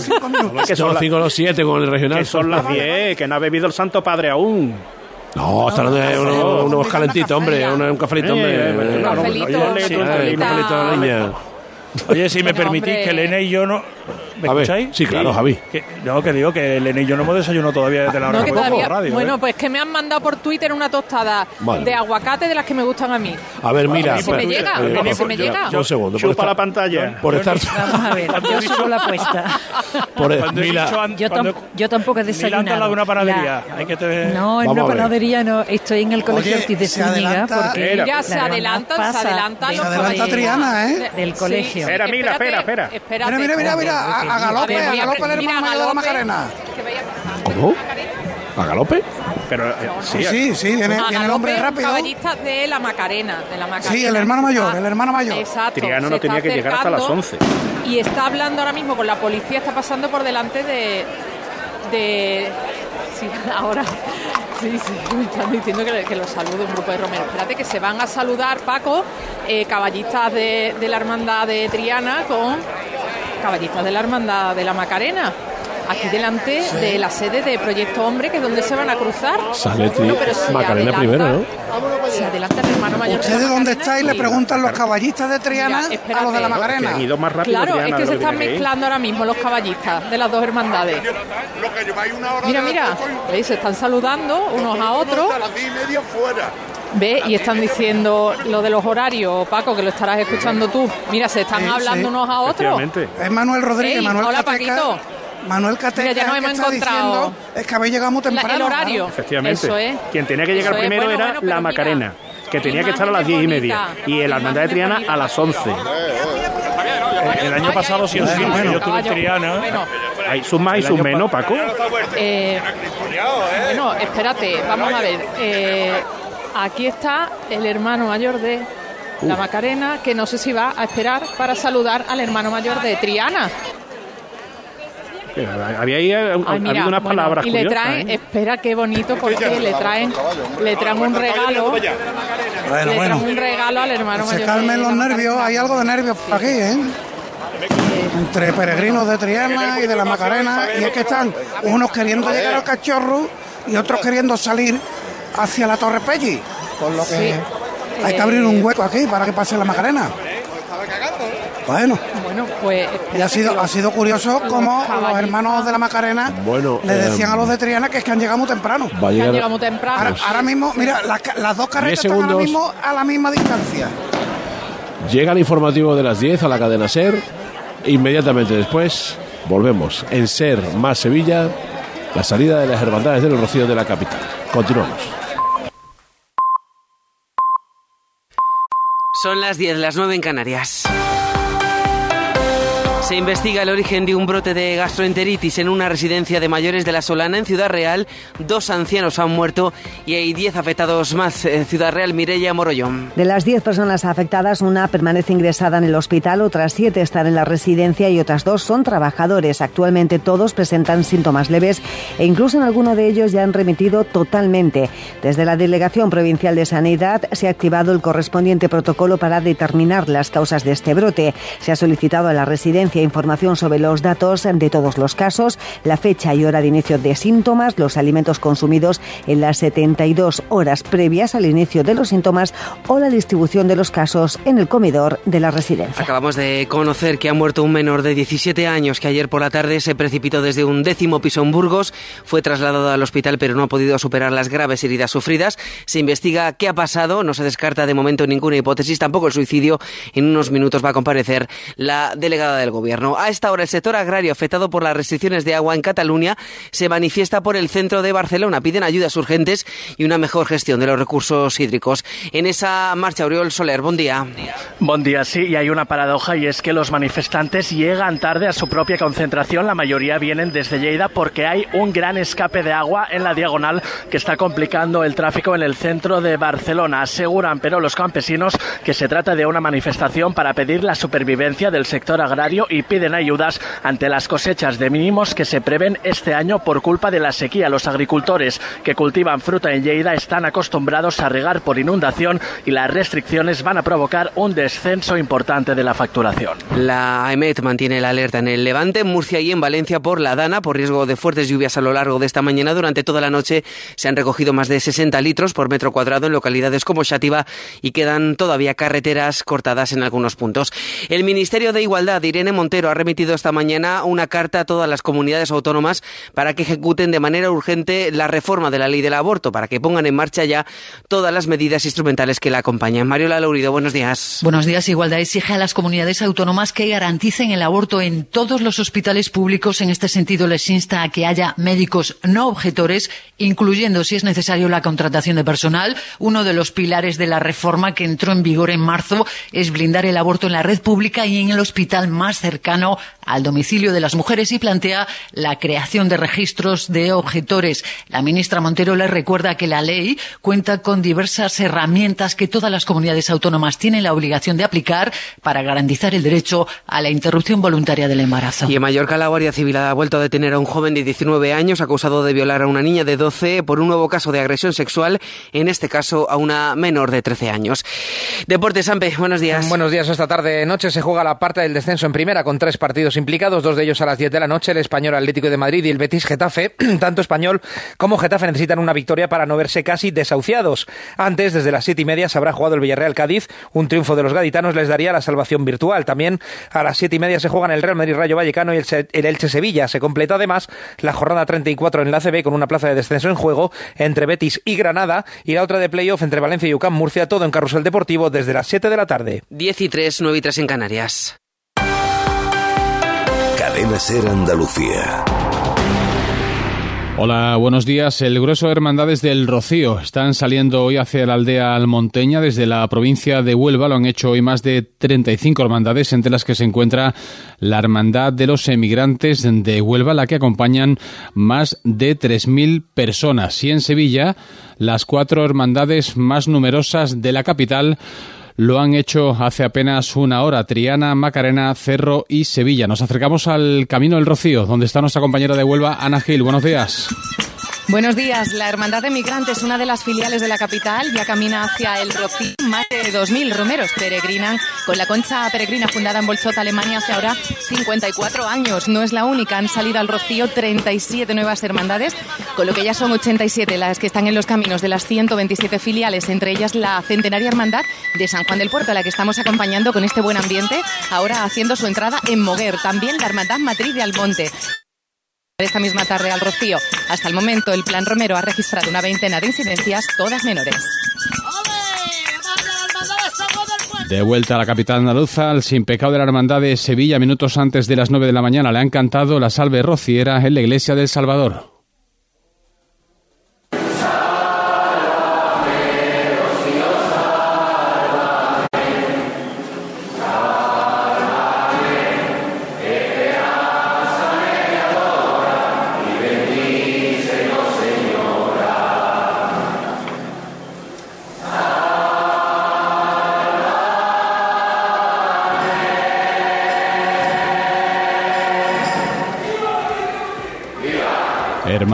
que Son son, los 5 o los 7 con el regional. que son las 10, que no ha bebido el Santo Padre aún. No, está unos, unos calentitos, hombre. Un, un cafelito, hombre. Eh, eh, Eh, un cafelito niña. Oye, si me permitís que Elena y yo no. ¿Me A ver, escucháis? sí, claro, Javi. Que- no, que digo que Elena y yo no hemos desayunado todavía desde la hora No, que todavía. radio. bueno, ¿eh? pues que me han mandado por Twitter una tostada Vale. de aguacate de las que me gustan a mí. A ver, mira. Si me espera, llega, si me llega. Un segundo. Chupa por estar- la pantalla. Por estar. Vamos a ver, yo subo la apuesta. Por, Cuando he mira, dicho an- Yo, cuando- tam- yo tampoco he desayunado. está al lado de una panadería. La- Hay que te... No, en Vamos una panadería no. Estoy en el colegio Ortiz de se Zúñiga porque Ya se adelantan, se adelantan de- los Se adelanta. Triana, ¿eh? Del colegio. Espera, mira, espera, espera. espérate. Mira, mira, mira, mira. A, a galope, A galope el pre- mira, hermano mayor de la. Macarena. ¿Cómo? ¿A galope? Pero, eh, Sí, sí, sí, viene, A viene el hombre galope, un rápido. caballista de la Macarena, de la Macarena. Sí, el hermano mayor, Ah, el hermano mayor. Exacto. Triano no tenía que llegar hasta las acercando 11. Y está hablando ahora mismo con la policía, está pasando por delante de. de sí, ahora. Sí, sí, me están diciendo que, que los salude un grupo de romeros. Espérate, que se van a saludar, Paco, eh, caballistas de, de la hermandad de Triana con caballistas de la hermandad de la Macarena. Aquí delante de la sede de Proyecto Hombre, que es donde se van a cruzar. Sale Tri- Bueno, pero Macarena adelanta- primero, ¿no? Se adelanta el hermano mayor. de la ¿Ustedes dónde estáis? Le preguntan los caballistas de Triana Mira, a los de la. Macarena. Que han ido más rápido Claro, Triana es que se están que mezclando ahora mismo los caballistas de las dos hermandades. Mira, mira, ¿veis? Se están saludando unos a otros. ¿Ve? Y están diciendo lo de los horarios, Paco, que lo estarás escuchando tú. Mira, se están Sí, hablando sí. unos a otros. Efectivamente. Es Manuel Rodríguez, Ey, Manuel hola, Cateca. Paquito. Manuel Cateca Mira, ya nos es el que hemos está encontrado. diciendo, es que habéis llegado muy La- temprano. el horario. Efectivamente. Eso es. Quien tenía que llegar Eso primero Bueno, era bueno, la mira, Macarena, que tenía que estar a las diez y media. Y el hermandad de Triana a las 11. El, el año pasado sí o sí, Bueno, yo estuve en. Triana. Bueno, Hay sus más y sus menos, pa- Paco. eh, bueno, espérate, vamos a ver. Eh, aquí está el hermano mayor de la Macarena, que no sé si va a esperar para saludar al hermano mayor de Triana. Había ahí eh, Ay, ha mira, habido unas bueno, palabras y le traen, ¿eh? espera qué bonito, porque le traen, le traen un regalo, Bueno, le bueno. traen un regalo al hermano Se mayor. calmen de los nervios, hay algo de nervios aquí, ¿eh? Entre peregrinos de Triana y de la Macarena, y es que están unos queriendo llegar al cachorro y otros queriendo salir hacia la Torre Pelli. Por lo que Sí. hay que abrir un hueco aquí para que pase la Macarena. Bueno, Bueno, pues y ha sido, ha sido curioso como los hermanos de la Macarena Bueno, le decían eh, a los de Triana que es que han llegado muy temprano. Va a que han llegado muy temprano. Ahora, ahora mismo, mira, las, las dos carretas están ahora mismo a la misma distancia. Llega el informativo de las 10 a la cadena SER. Inmediatamente después volvemos en SER más Sevilla, la salida de las hermandades del Rocío de la capital. Continuamos. Son las 10, las 9 en Canarias. Se investiga el origen de un brote de gastroenteritis en una residencia de mayores de la Solana en Ciudad Real. Dos ancianos han muerto y hay 10 afectados más. En Ciudad Real, Mireia Morollón. De las 10 personas afectadas, una permanece ingresada en el hospital, otras 7 están en la residencia y otras dos son trabajadores. Actualmente todos presentan síntomas leves e incluso en alguno de ellos ya han remitido totalmente. Desde la Delegación Provincial de Sanidad se ha activado el correspondiente protocolo para determinar las causas de este brote. Se ha solicitado a la residencia información sobre los datos de todos los casos, la fecha y hora de inicio de síntomas, los alimentos consumidos en las 72 horas previas al inicio de los síntomas o la distribución de los casos en el comedor de la residencia. Acabamos de conocer que ha muerto un menor de 17 años que ayer por la tarde se precipitó desde un décimo piso en Burgos. Fue trasladado al hospital pero no ha podido superar las graves heridas sufridas. Se investiga qué ha pasado. No se descarta de momento ninguna hipótesis, tampoco el suicidio. En unos minutos va a comparecer la delegada del gobierno. A esta hora, el sector agrario afectado por las restricciones de agua en Cataluña se manifiesta por el centro de Barcelona. Piden ayudas urgentes y una mejor gestión de los recursos hídricos. En esa marcha, Oriol Soler, buen día. Buen día, sí, y hay una paradoja y es que los manifestantes llegan tarde a su propia concentración. La mayoría vienen desde Lleida porque hay un gran escape de agua en la diagonal que está complicando el tráfico en el centro de Barcelona. Aseguran, pero los campesinos que se trata de una manifestación para pedir la supervivencia del sector agrario piden ayudas ante las cosechas de mínimos que se prevén este año por culpa de la sequía. Los agricultores que cultivan fruta en Lleida están acostumbrados a regar por inundación y las restricciones van a provocar un descenso importante de la facturación. La EMET mantiene la alerta en el Levante, en Murcia y en Valencia por la Dana, por riesgo de fuertes lluvias a lo largo de esta mañana. Durante toda la noche se han recogido más de 60 litros por metro cuadrado en localidades como Xativa y quedan todavía carreteras cortadas en algunos puntos. El Ministerio de Igualdad, Irene Montero, ha remitido esta mañana una carta a todas las comunidades autónomas para que ejecuten de manera urgente la reforma de la ley del aborto, para que pongan en marcha ya todas las medidas instrumentales que la acompañan. Mariola Laurido, buenos días. Buenos días. Igualdad exige a las comunidades autónomas que garanticen el aborto en todos los hospitales públicos. En este sentido, les insta a que haya médicos no objetores, incluyendo, si es necesario, la contratación de personal. Uno de los pilares de la reforma que entró en vigor en marzo es blindar el aborto en la red pública y en el hospital más cercano al domicilio de las mujeres y plantea la creación de registros de objetores. La ministra Montero le recuerda que la ley cuenta con diversas herramientas que todas las comunidades autónomas tienen la obligación de aplicar para garantizar el derecho a la interrupción voluntaria del embarazo. Y en Mallorca la Guardia Civil ha vuelto a detener a un joven de 19 años acusado de violar a una niña de 12 por un nuevo caso de agresión sexual, en este caso a una menor de 13 años. Deportes, Sampe, buenos días. Buenos días. Esta tarde noche se juega la parte del descenso en primera con tres partidos implicados, dos de ellos a las 10 de la noche, el Español Atlético de Madrid y el Betis Getafe. Tanto Español como Getafe necesitan una victoria para no verse casi desahuciados. Antes, desde las siete y media, se habrá jugado el Villarreal Cádiz. Un triunfo de los gaditanos les daría la salvación virtual. También a las siete y media se juegan el Real Madrid Rayo Vallecano y el Elche Sevilla. Se completa además la jornada 34 en la CB con una plaza de descenso en juego entre Betis y Granada y la otra de playoff entre Valencia y UCAM Murcia, todo en Carrusel Deportivo desde las 7 de la tarde. 10 y 3, 9 y 3 en Canarias. Cadena Ser Andalucía. Hola, buenos días. El grueso de hermandades del Rocío están saliendo hoy hacia la aldea almonteña desde la provincia de Huelva. Lo han hecho hoy más de 35 hermandades, entre las que se encuentra la Hermandad de los Emigrantes de Huelva, la que acompañan más de 3.000 personas. Y en Sevilla, las cuatro hermandades más numerosas de la capital lo han hecho hace apenas una hora. Triana, Macarena, Cerro y Sevilla. Nos acercamos al Camino del Rocío, donde está nuestra compañera de Huelva, Ana Gil. Buenos días. Buenos días. La Hermandad de Migrantes, una de las filiales de la capital, ya camina hacia el Rocío. Más de 2.000 romeros peregrinan con la concha peregrina fundada en Bolsota, Alemania, hace ahora 54 años. No es la única. Han salido al Rocío 37 nuevas hermandades, con lo que ya son 87 las que están en los caminos de las 127 filiales, entre ellas la centenaria hermandad de San Juan del Puerto, a la que estamos acompañando con este buen ambiente, ahora haciendo su entrada en Moguer. También la Hermandad Matriz de Almonte. Esta misma tarde al Rocío. Hasta el momento, el Plan Romero ha registrado una veintena de incidencias, todas menores. De vuelta a la capital andaluza, al sin pecado de la hermandad de Sevilla, minutos antes de las 9 de la mañana, le han cantado la salve rociera en la iglesia del Salvador.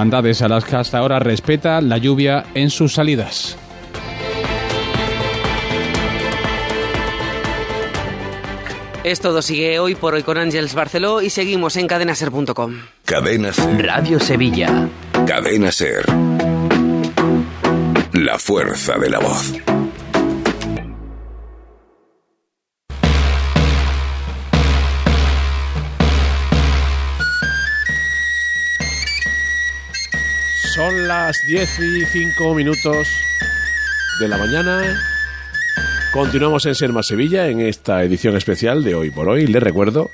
Hermandades a las que hasta ahora respeta la lluvia en sus salidas. Es todo, sigue hoy por hoy con Ángels Barceló y seguimos en cadenaser.com. Cadenas. Radio Sevilla. Cadena Ser. La fuerza de la voz. Son las 10 y 5 minutos de la mañana. Continuamos en Serma Sevilla en esta edición especial de Hoy por Hoy. Les recuerdo,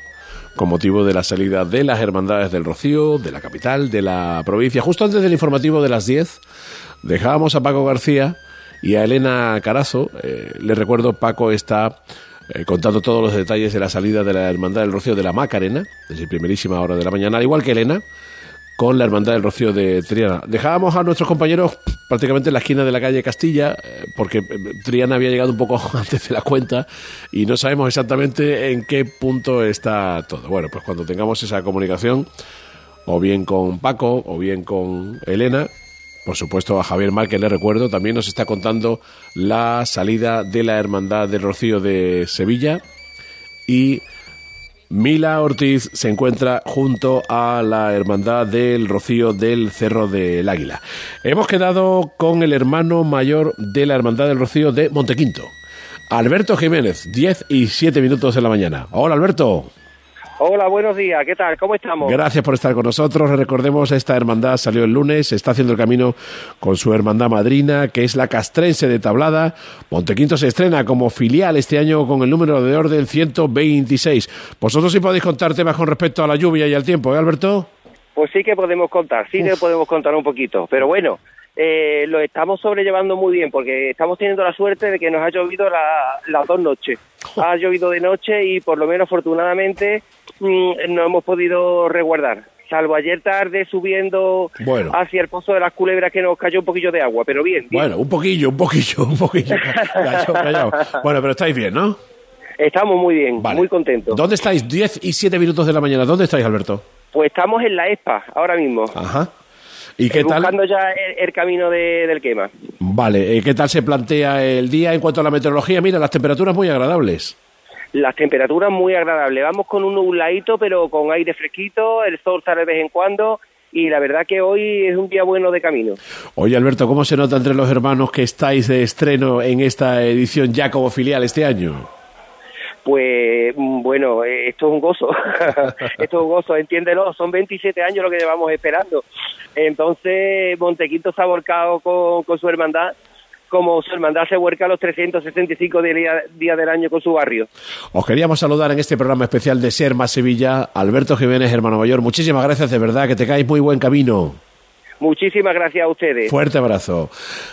con motivo de la salida de las Hermandades del Rocío, de la capital, de la provincia, justo antes del informativo de las 10, dejábamos a Paco García y a Elena Carazo. Eh, les recuerdo, Paco está eh, contando todos los detalles de la salida de la Hermandad del Rocío de la Macarena, desde primerísima hora de la mañana, al igual que Elena con la Hermandad del Rocío de Triana. Dejábamos a nuestros compañeros prácticamente en la esquina de la calle Castilla, eh, porque eh, Triana había llegado un poco antes de la cuenta y no sabemos exactamente en qué punto está todo. Bueno, pues cuando tengamos esa comunicación, o bien con Paco, o bien con Elena, por supuesto a Javier Mar, que le recuerdo, también nos está contando la salida de la Hermandad del Rocío de Sevilla y Mila Ortiz se encuentra junto a la Hermandad del Rocío del Cerro del Águila. Hemos quedado con el hermano mayor de la Hermandad del Rocío de Montequinto, Alberto Jiménez, 10 y 7 minutos de la mañana. Hola Alberto. Hola, buenos días. ¿Qué tal? ¿Cómo estamos? Gracias por estar con nosotros. Recordemos, esta hermandad salió el lunes, está haciendo el camino con su hermandad madrina, que es la castrense de Tablada. Montequinto se estrena como filial este año con el número de orden 126. Vosotros sí podéis contar temas con respecto a la lluvia y al tiempo, ¿eh, Alberto? Pues sí que podemos contar, sí que podemos contar un poquito. Pero bueno, eh, lo estamos sobrellevando muy bien porque estamos teniendo la suerte de que nos ha llovido la- las dos noches. Ha llovido de noche y por lo menos afortunadamente mm, no hemos podido resguardar. Salvo ayer tarde subiendo Bueno. hacia el pozo de las culebras que nos cayó un poquillo de agua, pero bien, bien. Bueno, un poquillo, un poquillo, un poquillo. Callao, callao. Bueno, pero estáis bien, ¿no? Estamos muy bien, muy contentos. ¿Dónde estáis? 10 y 7 minutos de la mañana. ¿Dónde estáis, Alberto? Pues estamos en la ESPA ahora mismo. Ajá. ¿Y qué tal? buscando ya el, el camino de- del quema. Vale, eh, ¿qué tal se plantea el día en cuanto a la meteorología? Mira, las temperaturas muy agradables. Las temperaturas muy agradables. Vamos con un nubladito, pero con aire fresquito, el sol sale de vez en cuando y la verdad que hoy es un día bueno de camino. Oye, Alberto, ¿cómo se nota entre los hermanos que estáis de estreno en esta edición ya como filial este año? Pues bueno, eh, esto es un gozo, esto es un gozo, entiéndelo, son 27 años lo que llevamos esperando. Entonces, Montequinto se ha volcado con, con su hermandad, como su hermandad se vuelca los 365 días días del año con su barrio. Os queríamos saludar en este programa especial de Ser Más Sevilla, Alberto Jiménez, hermano mayor. Muchísimas gracias, de verdad, que te caes muy buen camino. Muchísimas gracias a ustedes. Fuerte abrazo.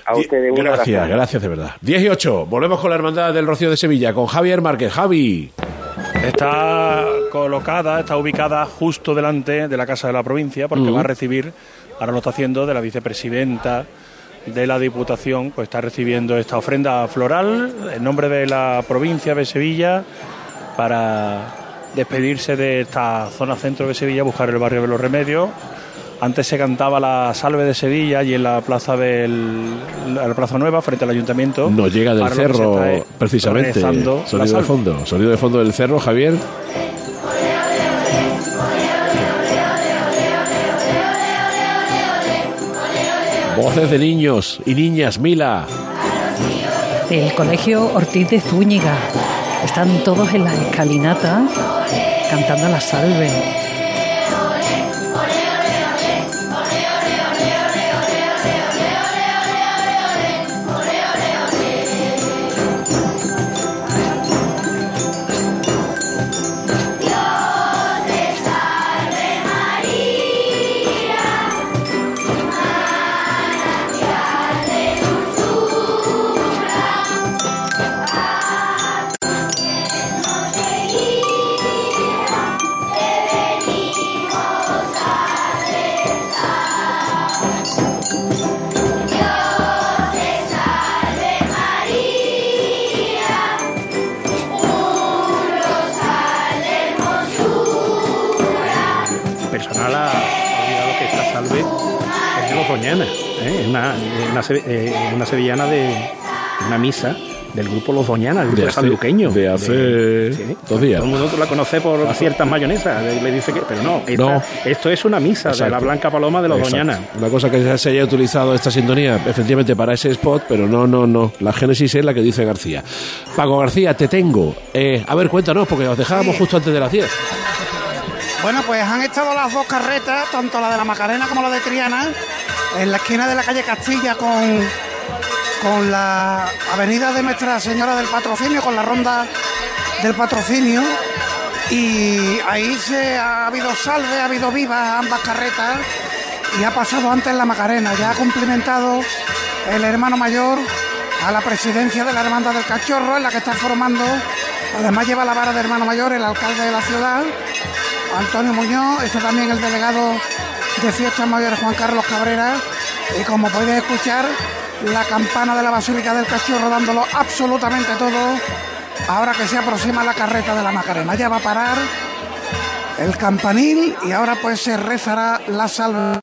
A ustedes, un Gracias, abrazo. gracias de verdad. 10 y 8, volvemos con la Hermandad del Rocío de Sevilla, con Javier Márquez. Javi. Está colocada, está ubicada justo delante de la Casa de la Provincia porque va a recibir, ahora lo está haciendo, de la vicepresidenta de la Diputación, pues está recibiendo esta ofrenda floral en nombre de la provincia de Sevilla para despedirse de esta zona centro de Sevilla, buscar el barrio de los Remedios. Antes se cantaba la Salve de Sevilla y en la plaza del la Plaza Nueva frente al ayuntamiento. Nos llega del cerro, precisamente. Sonido de fondo. Sonido de fondo del cerro, Javier. Voces de niños y niñas, Mila. del Colegio Ortiz de Zúñiga. Están todos en las escalinatas cantando la salve eh, una sevillana de una misa del grupo Los Doñana, el grupo De de, hace- sanluqueño. de hace dos días. Todo el mundo la conoce por ciertas mayonesas, le le dice que, pero no, esta- No. esto es una misa de la. Blanca Paloma de los Exacto. Doñana. Una cosa que se haya utilizado esta sintonía efectivamente para ese spot, pero no, no, no. La génesis es la que dice García. Paco García, te tengo. Eh, a ver, cuéntanos, porque os dejábamos justo antes de las 10. Bueno, pues han estado las dos carretas, tanto la de la Macarena como la de Triana, en la esquina de la calle Castilla con, con la avenida de Nuestra Señora del Patrocinio, con la ronda del patrocinio. Y ahí se ha habido salve, ha habido vivas ambas carretas y ha pasado antes la Macarena. Ya ha cumplimentado el hermano mayor a la presidencia de la Hermandad del Cachorro, en la que está formando. Además lleva la vara de hermano mayor el alcalde de la ciudad, Antonio Muñoz, está también el delegado de Fiestas Mayores Juan Carlos Cabrera. Y como podéis escuchar, la campana de la Basílica del Cachorro dándolo absolutamente todo. Ahora que se aproxima la carreta de la Macarena, ya va a parar el campanil y ahora pues se rezará la salve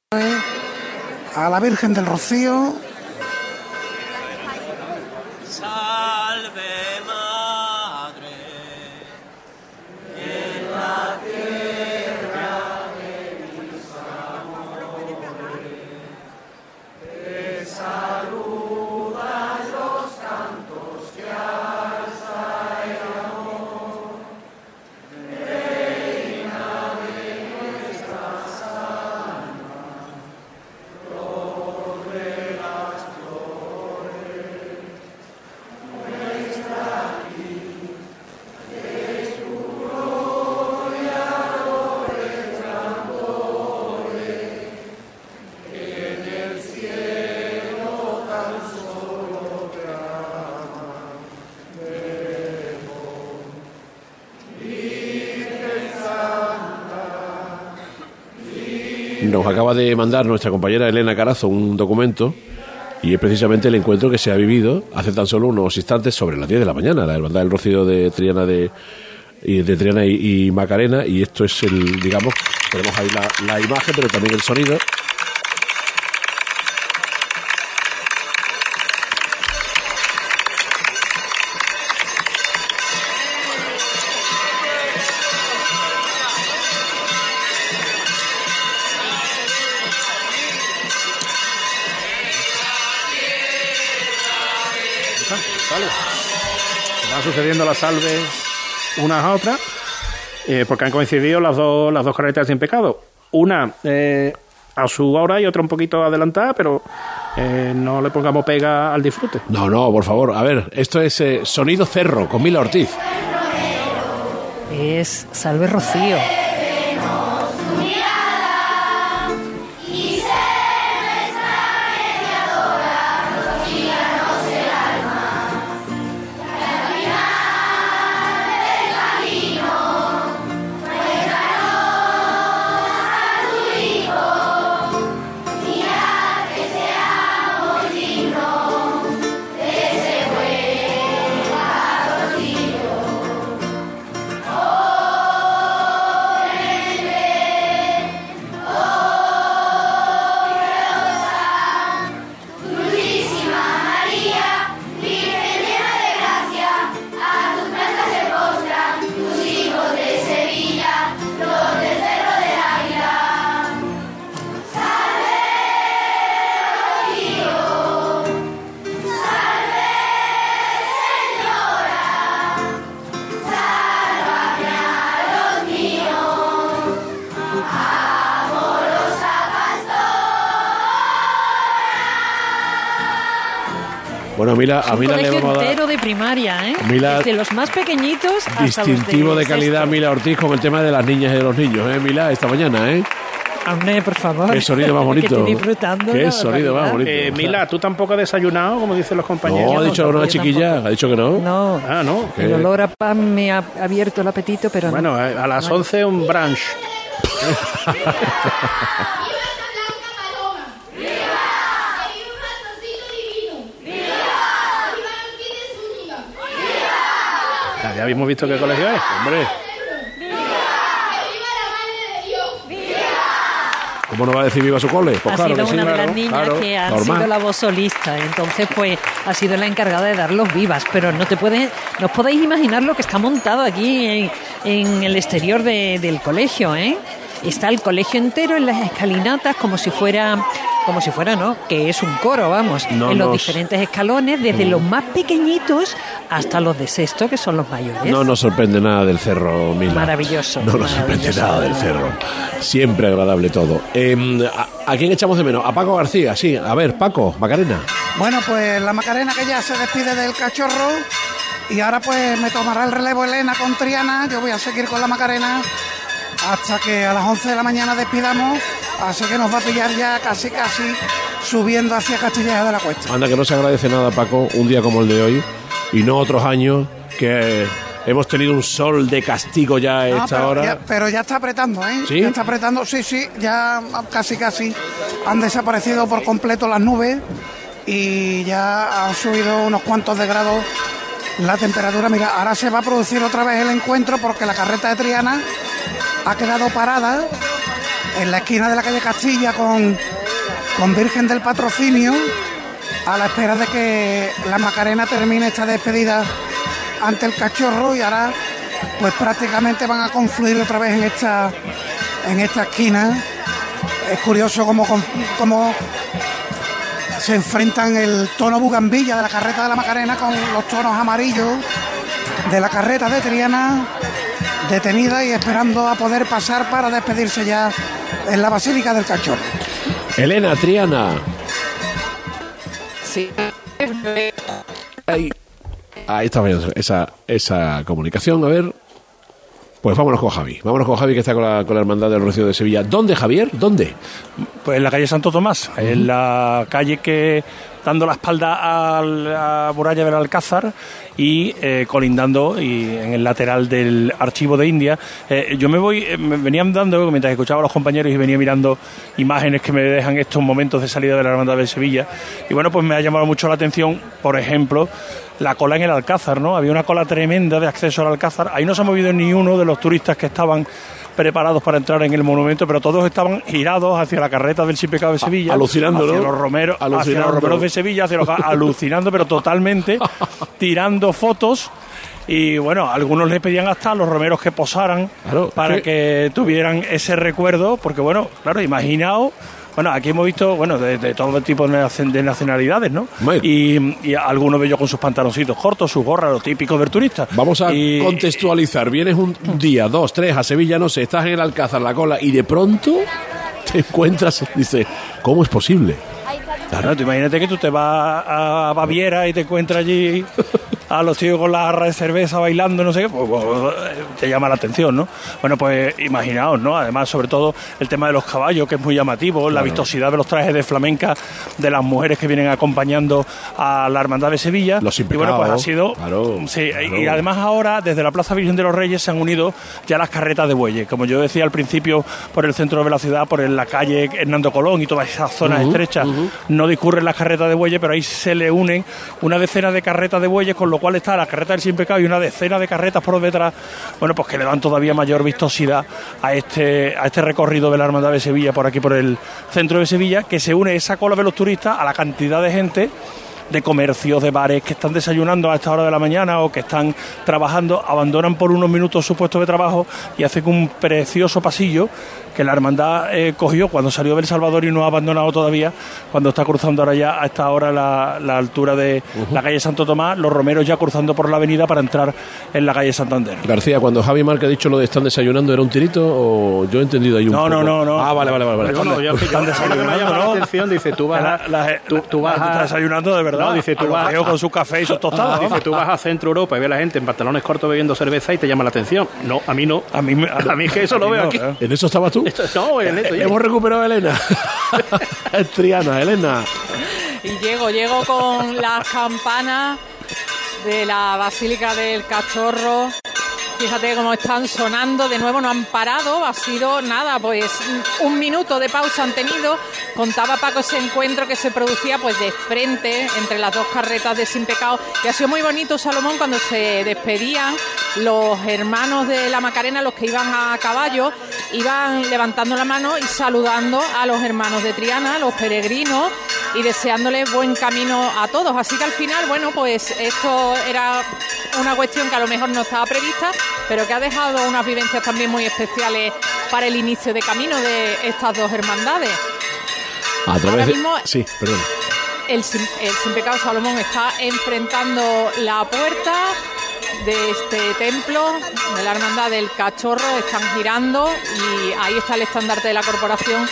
a la Virgen del Rocío. De mandar nuestra compañera Elena Carazo un documento y es precisamente el encuentro que se ha vivido hace tan solo unos instantes sobre las 10 de la mañana, la hermandad del Rocío de Triana de, y de Triana y, Macarena y esto es el, digamos, tenemos ahí la imagen pero también el sonido. Vale. Se van sucediendo las salves unas a otras, eh, porque han coincidido las dos, las dos carretas sin pecado. Una eh, a su hora y otra un poquito adelantada, pero eh, no le pongamos pega al disfrute. No, no, por favor, a ver, esto es eh, Sonido Cerro con Mila Ortiz. Es Salve Rocío. Mila, a Mila le vamos a dar de primaria, ¿eh? Mira- Desde los más pequeñitos hasta distintivo los de calidad Mila Ortiz con el tema de las niñas y de los niños, ¿eh, Mila? Esta mañana, ¿eh? Hombre, por favor. Qué sonido más Que bonito. estoy disfrutando. Qué sonido más bonito. Eh, Mila, ¿tú tampoco has desayunado, como dicen los compañeros? No, ha dicho una chiquilla, ha dicho que no. No. Ah, no. El olor a pan me ha abierto el apetito, pero no. Bueno, eh, a las No. 11 un brunch. Ya, habíamos visto qué colegio es, hombre. ¿Cómo no va a decir viva su cole? Pues ha claro sido que sí, una de claro, las niñas claro, que ha sido la voz solista, entonces pues ha sido la encargada de dar los vivas, pero no te puedes, no os podéis imaginar lo que está montado aquí en, en el exterior de- del colegio, ¿eh? Está el colegio entero en las escalinatas como si fuera, como si fuera, ¿no? Que es un coro, vamos, No en los nos- diferentes escalones, desde los más pequeñitos hasta los de sexto, que son los mayores. No nos sorprende nada del cerro, Mila. Maravilloso, No nos sorprende nada del cerro. Siempre agradable todo. Em, ¿a, a quién echamos de menos? A Paco García, sí. A ver, Paco, Macarena. Bueno, pues la Macarena que ya se despide del cachorro y ahora pues me tomará el relevo Elena con Triana. Yo voy a seguir con la Macarena hasta que a las 11 de la mañana despidamos. Así que nos va a pillar ya casi casi subiendo hacia Castilleja de la Cuesta. Anda que no se agradece nada, Paco, un día como el de hoy y no otros años que hemos tenido un sol de castigo ya a No, esta pero, hora. ya, pero ya está apretando, ¿eh? ¿Sí? Ya está apretando, sí, sí, ya casi casi han desaparecido por completo las nubes y ya han subido unos cuantos de grados la temperatura. Mira, ahora se va a producir otra vez el encuentro porque la carreta de Triana ha quedado parada en la esquina de la calle Castilla con, con Virgen del Patrocinio a la espera de que la Macarena termine esta despedida ante el cachorro y ahora pues prácticamente van a confluir otra vez en esta en esta esquina. Es curioso cómo, cómo se enfrentan el tono bugambilla de la carreta de la Macarena con los tonos amarillos de la carreta de Triana detenida y esperando a poder pasar para despedirse ya en la Basílica del Cachorro. Elena, Triana. Sí. Ahí, ahí está esa, esa comunicación. A ver. Pues vámonos con Javi. Vámonos con Javi que está con la, con la Hermandad del Rocío de Sevilla. ¿Dónde, Javier? ¿Dónde? Pues en la calle Santo Tomás, en la calle que dando la espalda a la muralla del Alcázar y eh, colindando y en el lateral del archivo de India. Eh, yo me voy, eh, me venía andando mientras escuchaba a los compañeros y venía mirando imágenes que me dejan estos momentos de salida de la Hermandad de Sevilla. Y bueno, pues me ha llamado mucho la atención, por ejemplo, la cola en el Alcázar, ¿no? Había una cola tremenda de acceso al Alcázar. Ahí no se ha movido ni uno de los turistas que estaban preparados para entrar en el monumento, pero todos estaban girados hacia la carreta del Sin Pecado de Sevilla, alucinando, hacia ¿no? los romeros, hacia los romeros de Sevilla, hacia los, alucinando, pero totalmente tirando fotos. Y bueno, algunos le pedían hasta a los romeros que posaran para que- que tuvieran ese recuerdo, porque bueno, claro, imaginaos. Bueno, aquí hemos visto, bueno, de, de todo tipo de nac- de nacionalidades, ¿no? Y, y algunos de ellos con sus pantaloncitos cortos, sus gorras, lo típico del turista. Vamos a Y- contextualizar. Vienes un día, dos, tres a Sevilla, no sé, estás en el Alcázar, la cola, y de pronto te encuentras, dice, ¿cómo es posible? Claro, tú imagínate que tú te vas a Baviera y te encuentras allí a los tíos con la jarra de cerveza bailando, no sé qué, pues, pues, te llama la atención, ¿no? Bueno, pues imaginaos, ¿no? Además, sobre todo el tema de los caballos, que es muy llamativo, la vistosidad de los trajes de flamenca de las mujeres que vienen acompañando a la Hermandad de Sevilla. Los y bueno, pues ha sido... claro, sí, claro. y además ahora, desde la Plaza Virgen de los Reyes, se han unido ya las carretas de bueyes. Como yo decía al principio, por el centro de la ciudad, por la calle Hernando Colón y todas esas zonas estrechas, no discurren las carretas de bueyes, pero ahí se le unen una decena de carretas de bueyes, con lo cual está la carreta del Sin Pecado y una decena de carretas por detrás, bueno, pues que le dan todavía mayor vistosidad a este, a este recorrido de la Hermandad de Sevilla, por aquí por el centro de Sevilla, que se une esa cola de los turistas a la cantidad de gente de comercios, de bares que están desayunando a esta hora de la mañana o que están trabajando, abandonan por unos minutos su puesto de trabajo y hacen un precioso pasillo que la hermandad eh, cogió cuando salió del Salvador y no ha abandonado todavía, cuando está cruzando ahora ya a esta hora la, la altura de la calle Santo Tomás, los romeros ya cruzando por la avenida para entrar en la calle Santander. García, cuando Javi Marca ha dicho lo de están desayunando, ¿era un tirito o yo he entendido ahí un No, poco? no, no, no. Ah, vale, vale, vale. vale. No, no, yo, Están a la ¿no? atención, dice, tú vas a... La- la- tú, tú vas la- a... está desayunando de verdad. No, dice, tú A vas con su café y sus tostadas. Dice, tú vas a Centro Europa y ves a la gente en pantalones cortos bebiendo cerveza y te llama la atención. No, a mí no. A mí, me- a mí es que eso a lo veo no, aquí. ¿eh? ¿En eso estabas tú? Esto- no, en esto. Hemos recuperado a Elena. Es Triana, Elena. Y llego, llego con las campanas de la Basílica del Cachorro. Fíjate cómo están sonando, de nuevo no han parado, ha sido nada, pues un minuto de pausa han tenido. Contaba Paco ese encuentro que se producía pues de frente entre las dos carretas de Sin Pecado. Y ha sido muy bonito, Salomón, cuando se despedían los hermanos de la Macarena, los que iban a caballo, iban levantando la mano y saludando a los hermanos de Triana, los peregrinos, y deseándoles buen camino a todos. Así que al final, bueno, pues esto era una cuestión que a lo mejor no estaba prevista, pero que ha dejado unas vivencias también muy especiales para el inicio de camino de estas dos hermandades. A través Ahora de- mismo- Sí, perdón. El, el sin pecado Salomón está enfrentando la puerta de este templo de la hermandad del cachorro, están girando y ahí está el estandarte de la corporación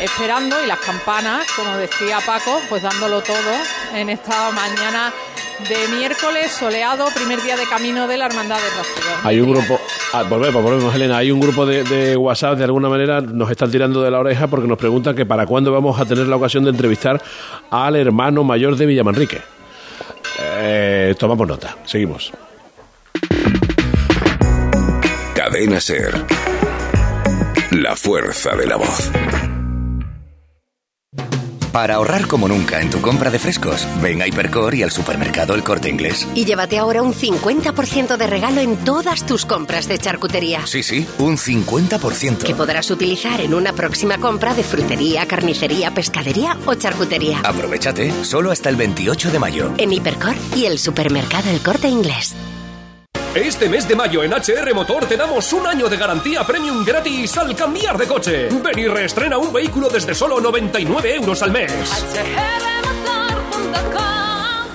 esperando y las campanas, como decía Paco, pues dándolo todo en esta mañana de miércoles soleado, primer día de camino de la hermandad de Rocío. Hay un grupo, ah, volvemos, volvemos, Elena. Hay un grupo de, de WhatsApp, de alguna manera, nos están tirando de la oreja porque nos preguntan que para cuándo vamos a tener la ocasión de entrevistar al hermano mayor de Villamanrique. Eh, tomamos nota, seguimos. Cadena Ser. La fuerza de la voz. Para ahorrar como nunca en tu compra de frescos, ven a Hipercor y al supermercado El Corte Inglés. Y llévate ahora un 50% de regalo en todas tus compras de charcutería. Sí, sí, un 50%. Que podrás utilizar en una próxima compra de frutería, carnicería, pescadería o charcutería. Aprovechate, solo hasta el 28 de mayo. En Hipercor y el supermercado El Corte Inglés. Este mes de mayo en HR Motor te damos un año de garantía premium gratis al cambiar de coche. Ven y reestrena un vehículo desde solo 99 euros al mes.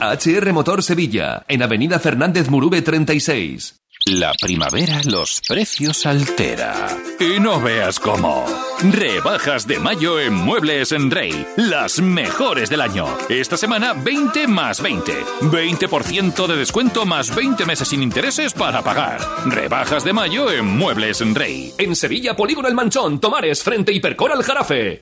HR Motor Sevilla, en Avenida Fernández Murube 36. La primavera los precios altera. Y no veas cómo. Rebajas de mayo en Muebles en Rey. Las mejores del año. Esta semana 20 más 20. 20% de descuento más 20 meses sin intereses para pagar. Rebajas de mayo en Muebles en Rey. En Sevilla, Polígono El Manchón, Tomares, frente Hipercor al Jarafe.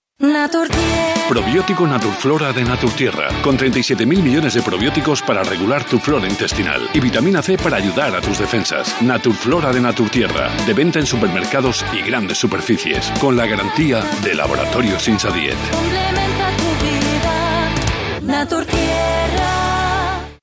Probiótico Naturflora de Naturtierra, con 37.000 millones de probióticos para regular tu flora intestinal y vitamina C para ayudar a tus defensas. Naturflora de Naturtierra, de venta en supermercados y grandes superficies, con la garantía de Laboratorios Insadiet.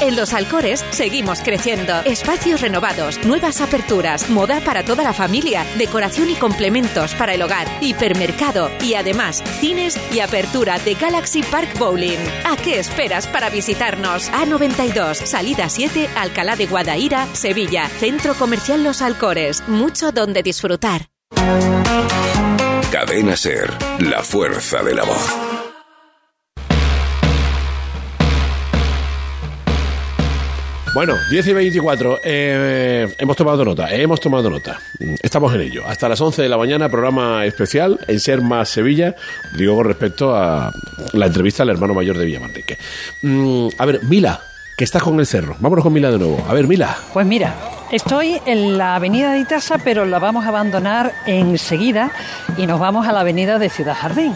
En Los Alcores seguimos creciendo. Espacios renovados, nuevas aperturas, moda para toda la familia, decoración y complementos para el hogar, hipermercado y además cines y apertura de Galaxy Park Bowling. ¿A qué esperas para visitarnos? A92, salida 7, Alcalá de Guadaira, Sevilla, Centro Comercial Los Alcores. Mucho donde disfrutar. Cadena Ser, la fuerza de la voz. Bueno, 10 y 24. eh, hemos tomado nota, hemos tomado nota. Mm, Estamos en ello. Hasta las 11 de la mañana, programa especial en Ser Más Sevilla. Digo con respecto a la entrevista al hermano mayor de Villamanrique. Mm, a ver, Mila, que estás con el cerro. Vámonos con Mila de nuevo. A ver, Mila. Pues mira, estoy en la avenida de Itasa, pero la vamos a abandonar enseguida y nos vamos a la avenida de Ciudad Jardín.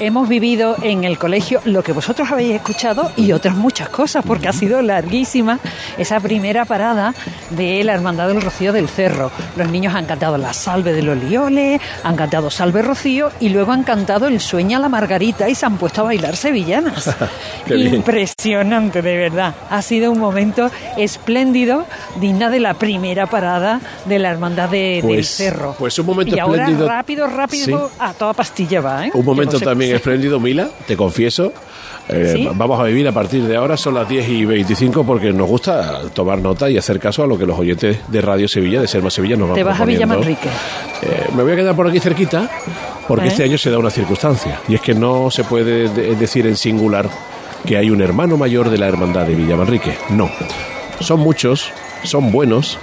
Hemos vivido en el colegio lo que vosotros habéis escuchado y otras muchas cosas, porque ha sido larguísima esa primera parada de la Hermandad del Rocío del Cerro. Los niños han cantado la Salve de los Lioles, han cantado Salve Rocío y luego han cantado el Sueña la Margarita y se han puesto a bailar sevillanas. Impresionante, de verdad. Ha sido un momento espléndido, digna de la primera parada de la Hermandad de- del Pues- Cerro. pues un momento y ahora espléndido. rápido, rápido, Sí. a toda pastilla va, ¿eh? Un momento también pase. espléndido, Mila, te confieso. Eh, ¿Sí? Vamos a vivir a partir de ahora, son las 10 y 25, porque nos gusta tomar nota y hacer caso a lo que los oyentes de Radio Sevilla, de Serma Sevilla, nos van Te vas a. Villamanrique. Eh, me voy a quedar por aquí cerquita, porque ¿Eh? este año se da una circunstancia, y es que no se puede de- decir en singular que hay un hermano mayor de la hermandad de Villamanrique. No. Son muchos, son buenos,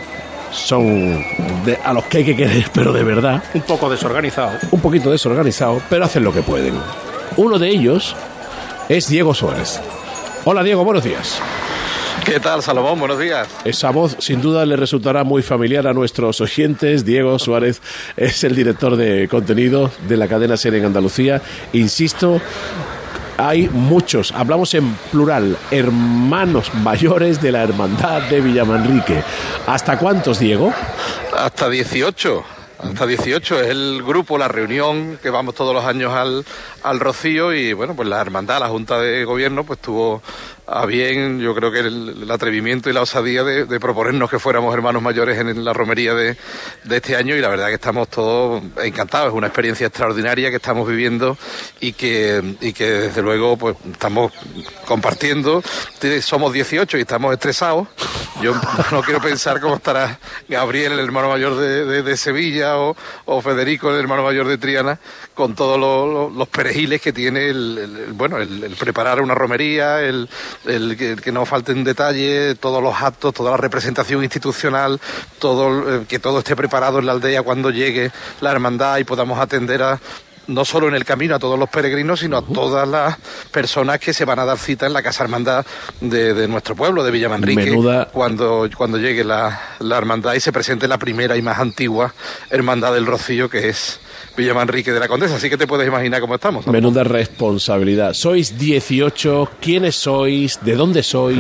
son de- a los que hay que querer, pero de verdad. Un poco desorganizado. Un poquito desorganizado, pero hacen lo que pueden. Uno de ellos es Diego Suárez. Hola Diego, buenos días. ¿Qué tal, Salomón? Buenos días. Esa voz sin duda le resultará muy familiar a nuestros oyentes. Diego Suárez es el director de contenido de la cadena Ser en Andalucía. Insisto, hay muchos, hablamos en plural, hermanos mayores de la hermandad de Villamanrique. ¿Hasta cuántos, Diego? Hasta 18. Hasta 18 es el grupo, la reunión que vamos todos los años al, al Rocío y bueno, pues la hermandad, la Junta de Gobierno, pues tuvo a bien, yo creo que el, atrevimiento y la osadía de, proponernos que fuéramos hermanos mayores en la romería de, este año y la verdad que estamos todos encantados, es una experiencia extraordinaria que estamos viviendo y que, y que desde luego pues estamos compartiendo, somos 18 y estamos estresados, yo no quiero pensar cómo estará Gabriel, el hermano mayor de, Sevilla, o Federico, el hermano mayor de Triana, con todos los, los- los perejiles que tiene el, el- el- bueno, el, el preparar una romería, el, el que, que no falten detalles, todos los actos, toda la representación institucional, todo eh, que todo esté preparado en la aldea cuando llegue la hermandad y podamos atender a no solo en el camino a todos los peregrinos, sino a todas las personas que se van a dar cita en la Casa Hermandad de, de nuestro pueblo, de Villamanrique, Menuda- cuando, cuando llegue la, la hermandad y se presente la primera y más antigua hermandad del Rocío, que es Villamanrique de la Condesa. Así que te puedes imaginar cómo estamos. ¿no? Menuda responsabilidad. Sois 18, ¿quiénes sois? ¿De dónde sois?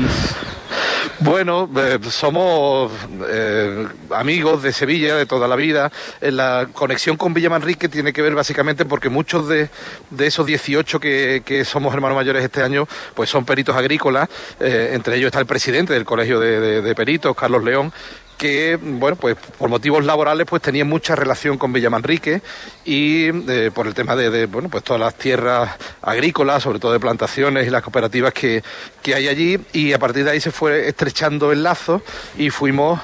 Bueno, eh, somos eh, amigos de Sevilla de toda la vida. Eh, la conexión con Villamanrique tiene que ver básicamente porque muchos de, de esos 18 que, que somos hermanos mayores este año, pues son peritos agrícolas. Eh, entre ellos está el presidente del Colegio de, de- de Peritos, Carlos León que bueno pues por motivos laborales pues tenía mucha relación con Villamanrique y eh, por el tema de, bueno pues todas las tierras agrícolas sobre todo de plantaciones y las cooperativas que, que hay allí. Y a partir de ahí se fue estrechando el lazo y fuimos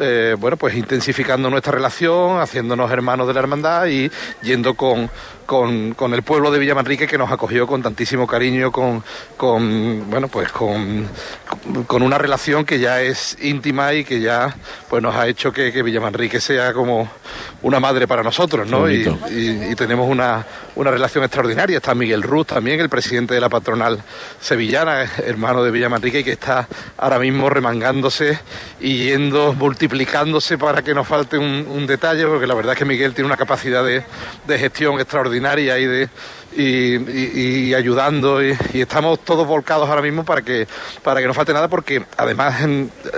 eh, bueno, pues intensificando nuestra relación, haciéndonos hermanos de la hermandad y yendo con, con, con el pueblo de Villamanrique que nos acogió con tantísimo cariño, con, con bueno, pues con, con una relación que ya es íntima y que ya pues nos ha hecho que, que Villamanrique sea como una madre para nosotros, ¿no? Y, bonito. y- y tenemos una, una relación extraordinaria. Está Miguel Ruz también, el presidente de la patronal sevillana, hermano de Villamanrique, y que está ahora mismo remangándose y yendo, multiplicándose para que nos falte un, un detalle, porque la verdad es que Miguel tiene una capacidad de, de gestión extraordinaria y de y, y- y ayudando y, y estamos todos volcados ahora mismo para que para que no falte nada porque además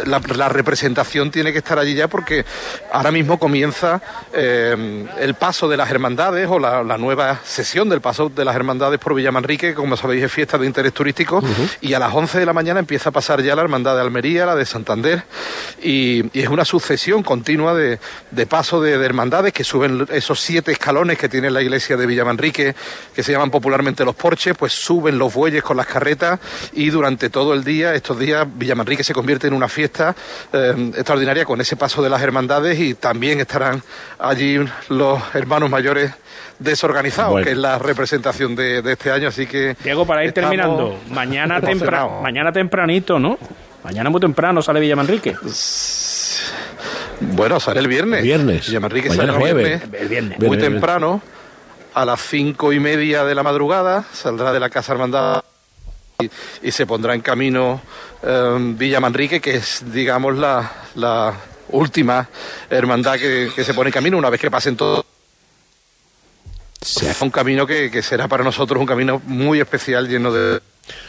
la, la representación tiene que estar allí ya porque ahora mismo comienza eh, el paso de las hermandades o la, la nueva sesión del paso de las hermandades por Villamanrique que como sabéis es fiesta de interés turístico y a las 11 de la mañana empieza a pasar ya la hermandad de Almería, la de Santander y, y es una sucesión continua de, de paso de, de hermandades que suben esos siete escalones que tiene la iglesia de Villamanrique que se llaman popularmente los porches, pues suben los bueyes con las carretas y durante todo el día, estos días, Villamanrique se convierte en una fiesta eh, extraordinaria con ese paso de las hermandades y también estarán allí los hermanos mayores desorganizados, Bueno. que es la representación de, de este año, así que... Diego, para ir terminando, mañana, tempra- mañana tempranito, ¿no? Mañana muy temprano sale Villamanrique. Bueno, sale el viernes. Viernes. Villamanrique Mañana sale el jueves. viernes. El viernes. Muy viernes. temprano, a las cinco y media de la madrugada, saldrá de la Casa Hermandad y, y se pondrá en camino eh, Villa Manrique, que es, digamos, la, la última hermandad que, que se pone en camino una vez que pasen todos. Un camino que, que será para nosotros un camino muy especial, lleno de,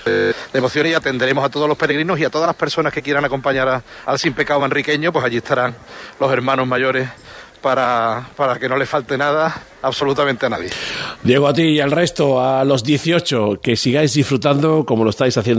de, de emociones y atenderemos a todos los peregrinos y a todas las personas que quieran acompañar a- al sin pecado manriqueño, pues allí estarán los hermanos mayores para, para que no le falte nada absolutamente a nadie. Diego, a ti y al resto, a los 18, que sigáis disfrutando como lo estáis haciendo